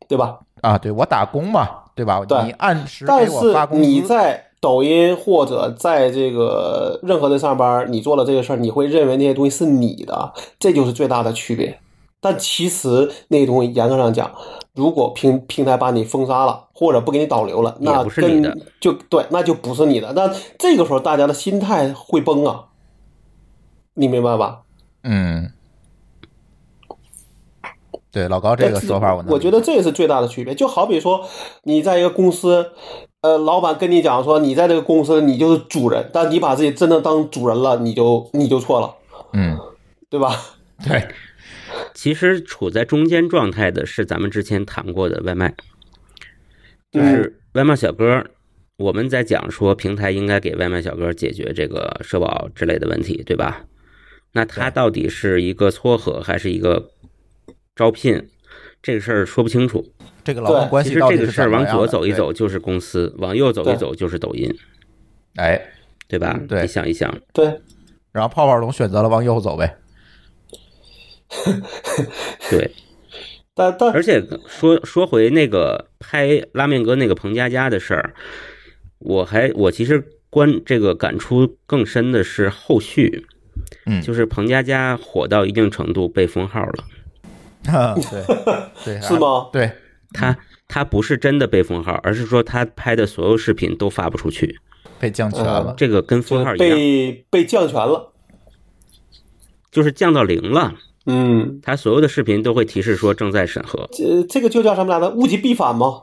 对吧？啊，对我打工嘛，对吧？对你按时但给我发工是你，在抖音或者在这个任何的上班，你做了这个事儿，你会认为那些东西是你的，这就是最大的区别。但其实那些东西严格上讲，如果平平台把你封杀了，或者不给你导流了，那不是你的跟就对，那就不是你的。那这个时候大家的心态会崩啊，你明白吧？嗯，对老高这个说法我能我觉得这是最大的区别。就好比说，你在一个公司，呃，老板跟你讲说，你在这个公司你就是主人，但你把自己真的当主人了，你就你就错了，嗯，对吧？对，其实处在中间状态的是咱们之前谈过的外卖，就嗯是外卖小哥。我们在讲说平台应该给外卖小哥解决这个社保之类的问题，对吧？那他到底是一个撮合还是一个招聘？这个事儿说不清楚。这个劳动关系到底其实这个事儿往左走一走就是公司，往右走一走就是抖音，哎，对吧？嗯对你想一想，对，然后泡泡龙选择了往右走呗。对。但但而且说说回那个拍拉面哥那个彭佳佳的事儿，我还我其实关这个感触更深的是后续，嗯，就是彭佳佳火到一定程度被封号了，对 对，是吗？对，他他不是真的被封号，而是说他拍的所有视频都发不出去，被降权了。这个跟封号一样，被被降权了。就是降到零了。嗯，他所有的视频都会提示说正在审核，这这个就叫什么来着？物极必反吗，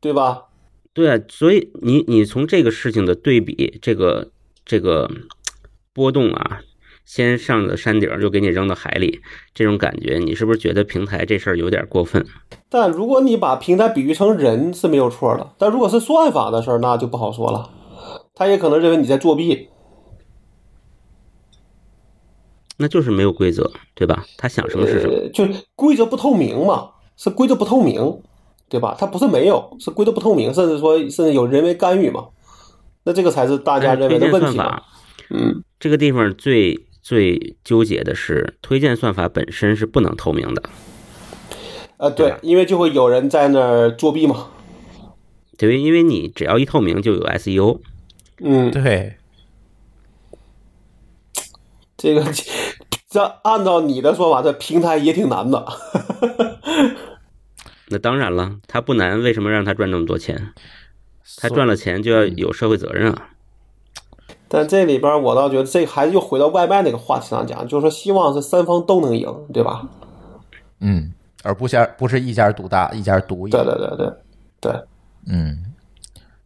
对吧？对啊，所以你你从这个事情的对比，这个这个波动啊，先上了山顶儿，又给你扔到海里，这种感觉，你是不是觉得平台这事儿有点过分？但如果你把平台比喻成人是没有错的，但如果是算法的事儿，那就不好说了。他也可能认为你在作弊。那就是没有规则，对吧？他想什么是什么。呃，就是规则不透明嘛，是规则不透明，对吧？他不是没有，是规则不透明，甚至说甚至有人为干预嘛。那这个才是大家认为的问题嘛。嗯，这个地方最最纠结的是，推荐算法本身是不能透明的，呃，对，对因为就会有人在那儿作弊嘛。对？因为你只要一透明，就有 SEO。嗯，对，这个这按照你的说法，这平台也挺难的。那当然了，他不难，为什么让他赚这么多钱？他赚了钱就要有社会责任啊。但这里边我倒觉得，这还是又回到外卖那个话题上讲，就是说希望是三方都能赢，对吧？嗯，而不先不是一家独大，一家独赢。对对对对对，嗯，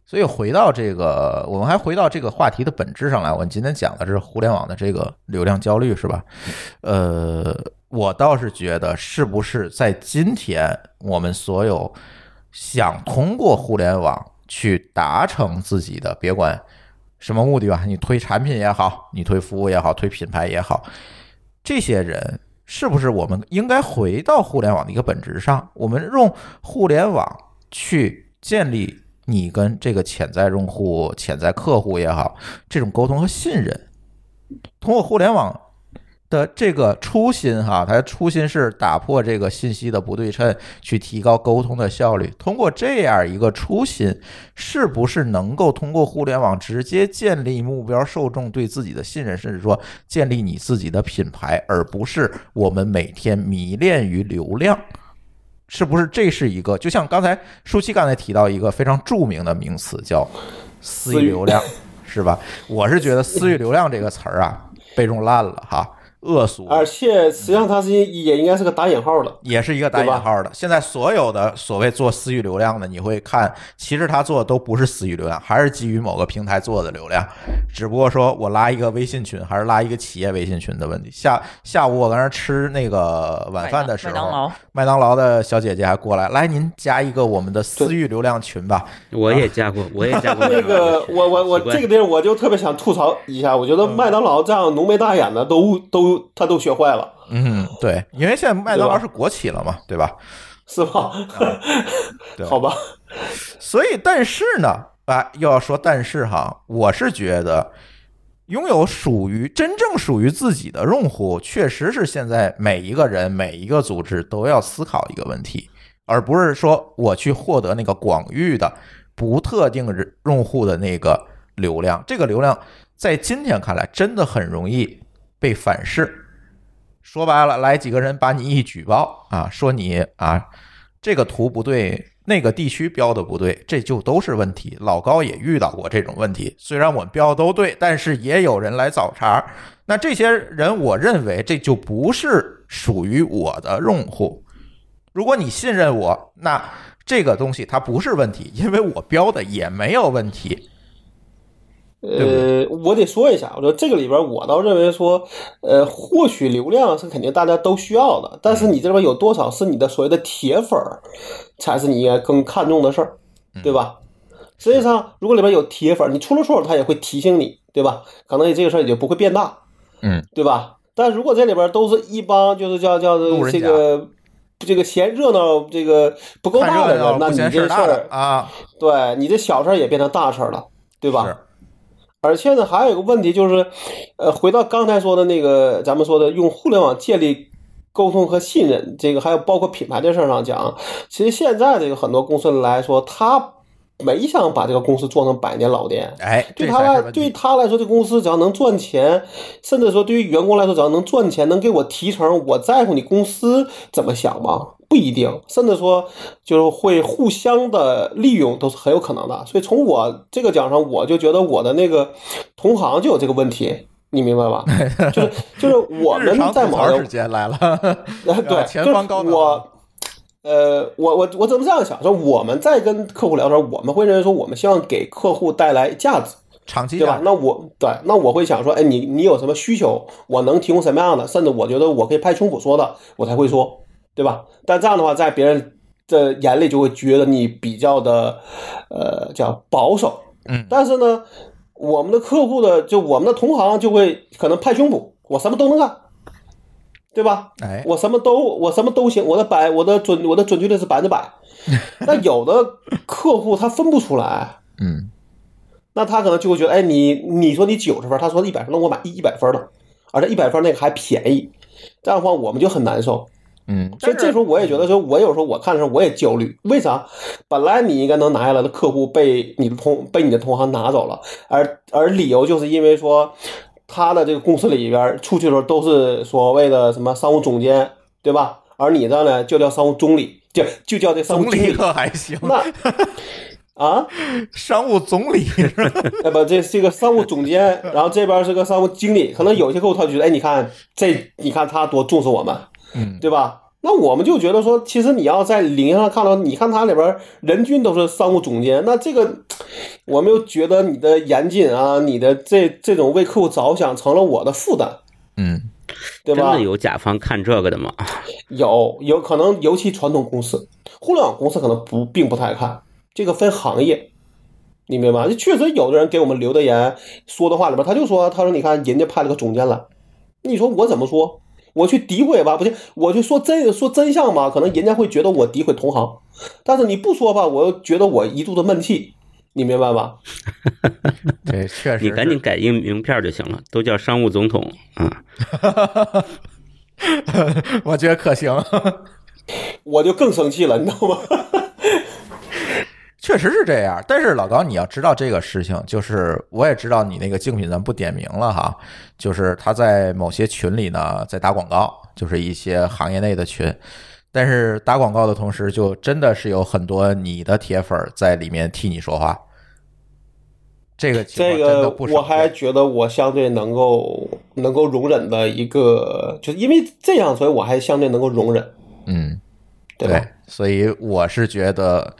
所以回到这个，我们还回到这个话题的本质上来。我们今天讲的是互联网的这个流量焦虑，是吧？呃，我倒是觉得，是不是在今天，我们所有想通过互联网去达成自己的，别管什么目的吧，你推产品也好，你推服务也好，推品牌也好，这些人是不是我们应该回到互联网的一个本质上？我们用互联网去建立你跟这个潜在用户、潜在客户也好，这种沟通和信任，通过互联网的这个初心哈，它的初心是打破这个信息的不对称，去提高沟通的效率。通过这样一个初心，是不是能够通过互联网直接建立目标受众对自己的信任，甚至说建立你自己的品牌，而不是我们每天迷恋于流量？是不是这是一个？就像刚才舒淇刚才提到一个非常著名的名词，叫私域私域流量，是吧？我是觉得“私域流量”这个词儿啊被用烂了哈。恶俗，而且实际上它是也应该是个打引号的，也是一个打引号的。现在所有的所谓做私域流量的，你会看，其实他做的都不是私域流量，还是基于某个平台做的流量，只不过说我拉一个微信群，还是拉一个企业微信群的问题。下下午我在那吃那个晚饭的时候，麦当劳，麦当劳的小姐姐还过来，来您加一个我们的私域流量群吧。我也加过，我也加过 那个，我我我这个地儿我就特别想吐槽一下，我觉得麦当劳这样浓眉大眼的都都他都学坏了，嗯，对，因为现在麦当劳是国企了嘛，对吧？是吧？对 好吧，所以，但是呢，啊，又要说但是哈，我是觉得拥有属于真正属于自己的用户，确实是现在每一个人、每一个组织都要思考一个问题，而不是说我去获得那个广域的不特定用户的那个流量。这个流量在今天看来，真的很容易被反噬。说白了，来几个人把你一举报啊，说你啊这个图不对，那个地区标的不对，这就都是问题。老高也遇到过这种问题，虽然我们标都对，但是也有人来找茬。那这些人，我认为这就不是属于我的用户。如果你信任我，那这个东西它不是问题，因为我标的也没有问题。呃，我得说一下，我说这个里边，我倒认为说，呃，获取流量是肯定大家都需要的，但是你这边有多少是你的所谓的铁粉儿，才是你应该更看重的事儿，对吧？实际上，如果里边有铁粉儿，你出了错，他也会提醒你，对吧？可能你这个事儿也就不会变大，嗯，对吧？但如果这里边都是一帮就是叫叫这个这个嫌热闹，这个不够大的人，那你这事儿，啊，对你这小事儿也变成大事儿了，对吧？是而且呢，还有一个问题就是，呃，回到刚才说的那个，咱们说的用互联网建立沟通和信任，这个还有包括品牌这事儿上讲，其实现在这个很多公司来说，他没想把这个公司做成百年老店。哎，对他来，对他来说，这公司只要能赚钱，甚至说对于员工来说，只要能赚钱，能给我提成，我在乎你公司怎么想吗？不一定，甚至说就是会互相的利用，都是很有可能的。所以从我这个讲上，我就觉得我的那个同行就有这个问题，你明白吧？就是就是我们在某个吐槽时间来了，呃，对，前就是方高能我，呃，我我我怎么这样想？说我们在跟客户聊的时候，我们会认为说，我们希望给客户带来价值，长期对吧？那我对，那我会想说，哎，你你有什么需求，我能提供什么样的？甚至我觉得我可以拍胸脯说的，我才会说，对吧？但这样的话，在别人的眼里就会觉得你比较的，呃，叫保守。嗯但是呢，我们的客户的就我们的同行就会可能拍胸脯，我什么都能干，对吧？哎，我什么都我什么都行，我的百我的准我的准确率是百分之百。但有的客户他分不出来，嗯，那他可能就会觉得，哎，你你说你九十分，他说一百分，那我买一百分的，而且一百分那个还便宜，这样的话我们就很难受。嗯，所以这时候我也觉得说，我有时候我看的时候我也焦虑，为啥？本来你应该能拿下来的客户被你的同被你的同行拿走了，而而理由就是因为说他的这个公司里边出去的时候都是所谓的什么商务总监，对吧？而你这呢就叫商务总理，就就叫这商务总理经理。可还行，那啊，商务总理是吧？哎不，这这个商务总监，然后这边是个商务经理，可能有些客户他就觉得，哎，你看这，你看他多重视我们，嗯，对吧？那我们就觉得说，其实你要在领域上看到，你看它里边人均都是商务总监，那这个我们又觉得你的严谨啊，你的这这种为客户着想成了我的负担，嗯，对吧真的？有甲方看这个的吗？有有可能，尤其传统公司、互联网公司可能不并不太看这个分行业，你明白吗？确实有的人给我们留的言说的话里边，他就说，他说你看人家派了个总监来，你说我怎么说？我去诋毁吧，不行，我去说真说真相吧，可能人家会觉得我诋毁同行，但是你不说吧，我又觉得我一肚子闷气，你明白吧？对确实，你赶紧改一个名片就行了，都叫商务总统啊。我觉得可行，我就更生气了，你知道吗？确实是这样。但是老高，你要知道这个事情，就是我也知道你那个竞品咱不点名了哈，就是他在某些群里呢在打广告，就是一些行业内的群。但是打广告的同时，就真的是有很多你的铁粉在里面替你说话。这个这个我还觉得我相对能够能够容忍的一个，就是因为这样，所以我还相对能够容忍，嗯，对吧？所以我是觉得，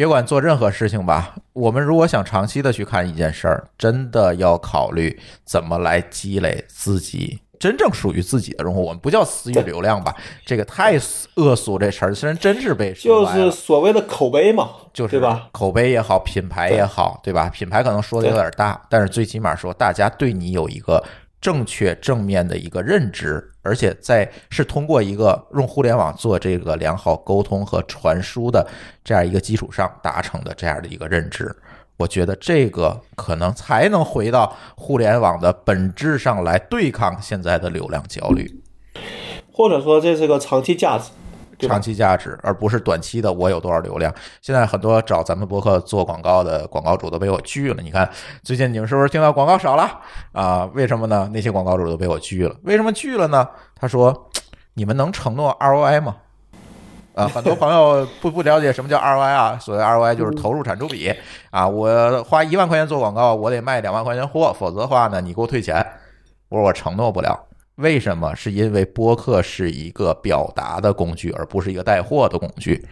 别管做任何事情吧，我们如果想长期的去看一件事儿，真的要考虑怎么来积累自己真正属于自己的用户。我们不叫私域流量吧，这个太恶俗这词儿，虽然真是被说就是所谓的口碑嘛，就是对吧？口碑也好，品牌也好，对吧？品牌可能说的有点大，但是最起码说大家对你有一个正确正面的一个认知，而且在是通过一个用互联网做这个良好沟通和传输的这样一个基础上达成的这样的一个认知。我觉得这个可能才能回到互联网的本质上来对抗现在的流量焦虑。或者说这是个长期价值，长期价值，而不是短期的我有多少流量。现在很多找咱们博客做广告的广告主都被我拒了。你看最近你们是不是听到广告少了啊？为什么呢？那些广告主都被我拒了。为什么拒了呢？他说：“你们能承诺 ROI 吗？”啊，很多朋友不不了解什么叫 ROI 啊。所谓 ROI 就是投入产出比啊。我花一万块钱做广告，我得卖两万块钱货，否则的话呢，你给我退钱。我说我承诺不了。为什么？是因为播客是一个表达的工具，而不是一个带货的工具。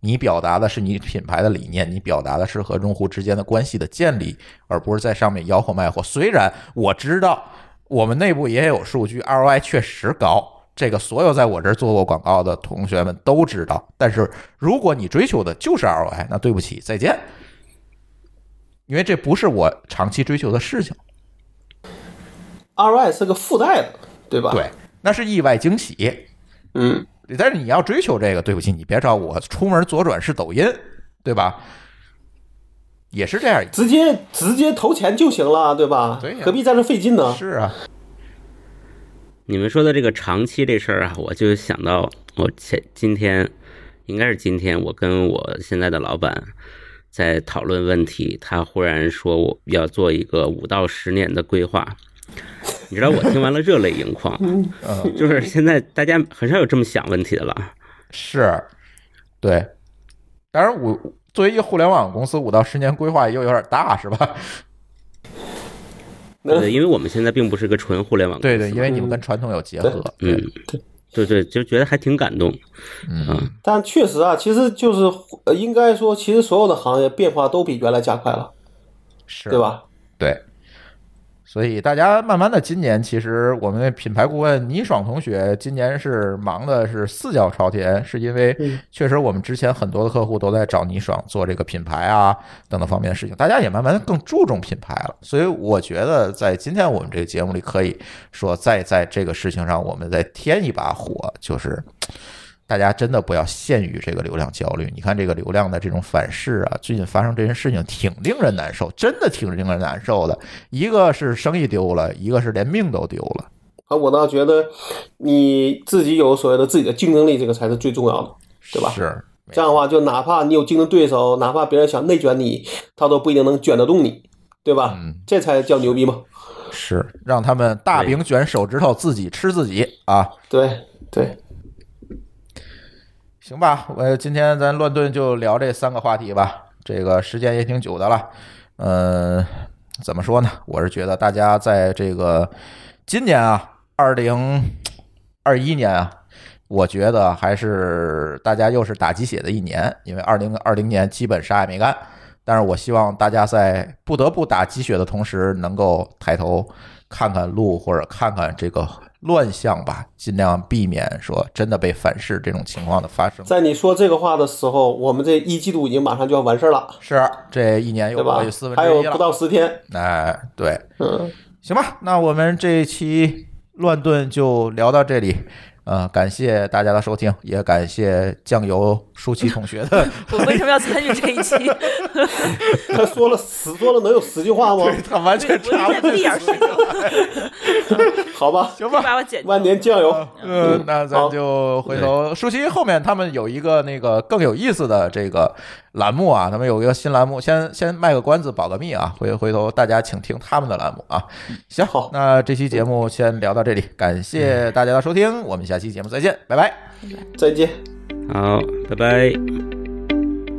你表达的是你品牌的理念，你表达的是和用户之间的关系的建立，而不是在上面吆喝卖货。虽然我知道我们内部也有数据，ROI 确实高，这个所有在我这儿做过广告的同学们都知道。但是如果你追求的就是 ROI，那对不起，再见，因为这不是我长期追求的事情。ROI 是个附带的，对吧？，对，那是意外惊喜。嗯，但是你要追求这个，对不起，你别找我出门左转是抖音，对吧？也是这样，直接直接投钱就行了，对吧？对呀何必在这费劲呢？是啊，你们说的这个长期这事儿啊，我就想到我前今天应该是今天，我跟我现在的老板在讨论问题，他忽然说我要做一个五到十年的规划。你知道我听完了热泪盈眶，嗯，就是现在大家很少有这么想问题的了。是，对。当然，我作为一个互联网公司，五到十年规划又有点大，是吧？对，因为我们现在并不是个纯互联网公司对对，因为你们跟传统有结合，嗯，对对，就觉得还挺感动。嗯，但确实啊，其实就是呃，应该说，其实所有的行业变化都比原来加快了，是，对？吧？对。所以大家慢慢的，今年其实我们的品牌顾问倪爽同学今年是忙的是四脚朝天，是因为嗯确实我们之前很多的客户都在找倪爽做这个品牌啊等等方面的事情，大家也慢慢地更注重品牌了。所以我觉得在今天我们这个节目里，可以说再在这个事情上我们再添一把火，就是。大家真的不要陷于这个流量焦虑。你看这个流量的这种反噬啊，最近发生这些事情挺令人难受，真的挺令人难受的。一个是生意丢了，一个是连命都丢了。啊，我倒觉得你自己有所谓的自己的竞争力，这个才是最重要的，对吧？是，这样的话，就哪怕你有竞争对手，哪怕别人想内卷你，他都不一定能卷得动你，对吧？嗯，这才叫牛逼嘛。是让他们大饼卷手指头，自己吃自己啊。对对，行吧，我今天咱乱炖就聊这三个话题吧，这个时间也挺久的了。嗯，怎么说呢？我是觉得大家在这个今年啊，二零二一年啊，我觉得还是大家又是打鸡血的一年，因为二零二零年基本啥也没干。但是我希望大家在不得不打鸡血的同时，能够抬头看看路，或者看看这个乱象吧，尽量避免说真的被反噬这种情况的发生。在你说这个话的时候，我们这一季度已经马上就要完事儿了，是这一年又过去四分？还之一了，有不到十天，哎，对，嗯，行吧，那我们这一期乱炖就聊到这里。呃，感谢大家的收听，也感谢酱油舒淇同学的，我为什么要参与这一期？他说了十说了能有十句话吗？他完全不进去一点事情，好吧，行吧，把我剪。万年酱油，嗯，那咱好就回头舒淇后面他们有一个那个更有意思的这个栏目啊，他们有一个新栏目，先先卖个关子，保个密啊，回回头大家请听他们的栏目啊。行，好那这期节目先聊到这里，感谢大家的收听，我们下期节目再见，拜拜。再见。好，拜拜。